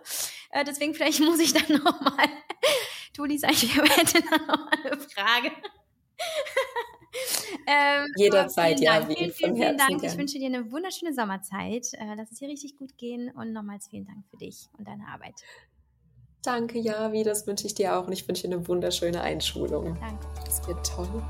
Äh, deswegen, vielleicht muss ich dann nochmal, du Lisa, ich hätte dann noch eine Frage. Ähm, Jederzeit, ja. Dank. Vielen, vielen, vielen Dank. Gern. Ich wünsche dir eine wunderschöne Sommerzeit. Äh, lass es dir richtig gut gehen und nochmals vielen Dank für dich und deine Arbeit. Danke, Javi, das wünsche ich dir auch und ich wünsche dir eine wunderschöne Einschulung. Danke. Das wird toll.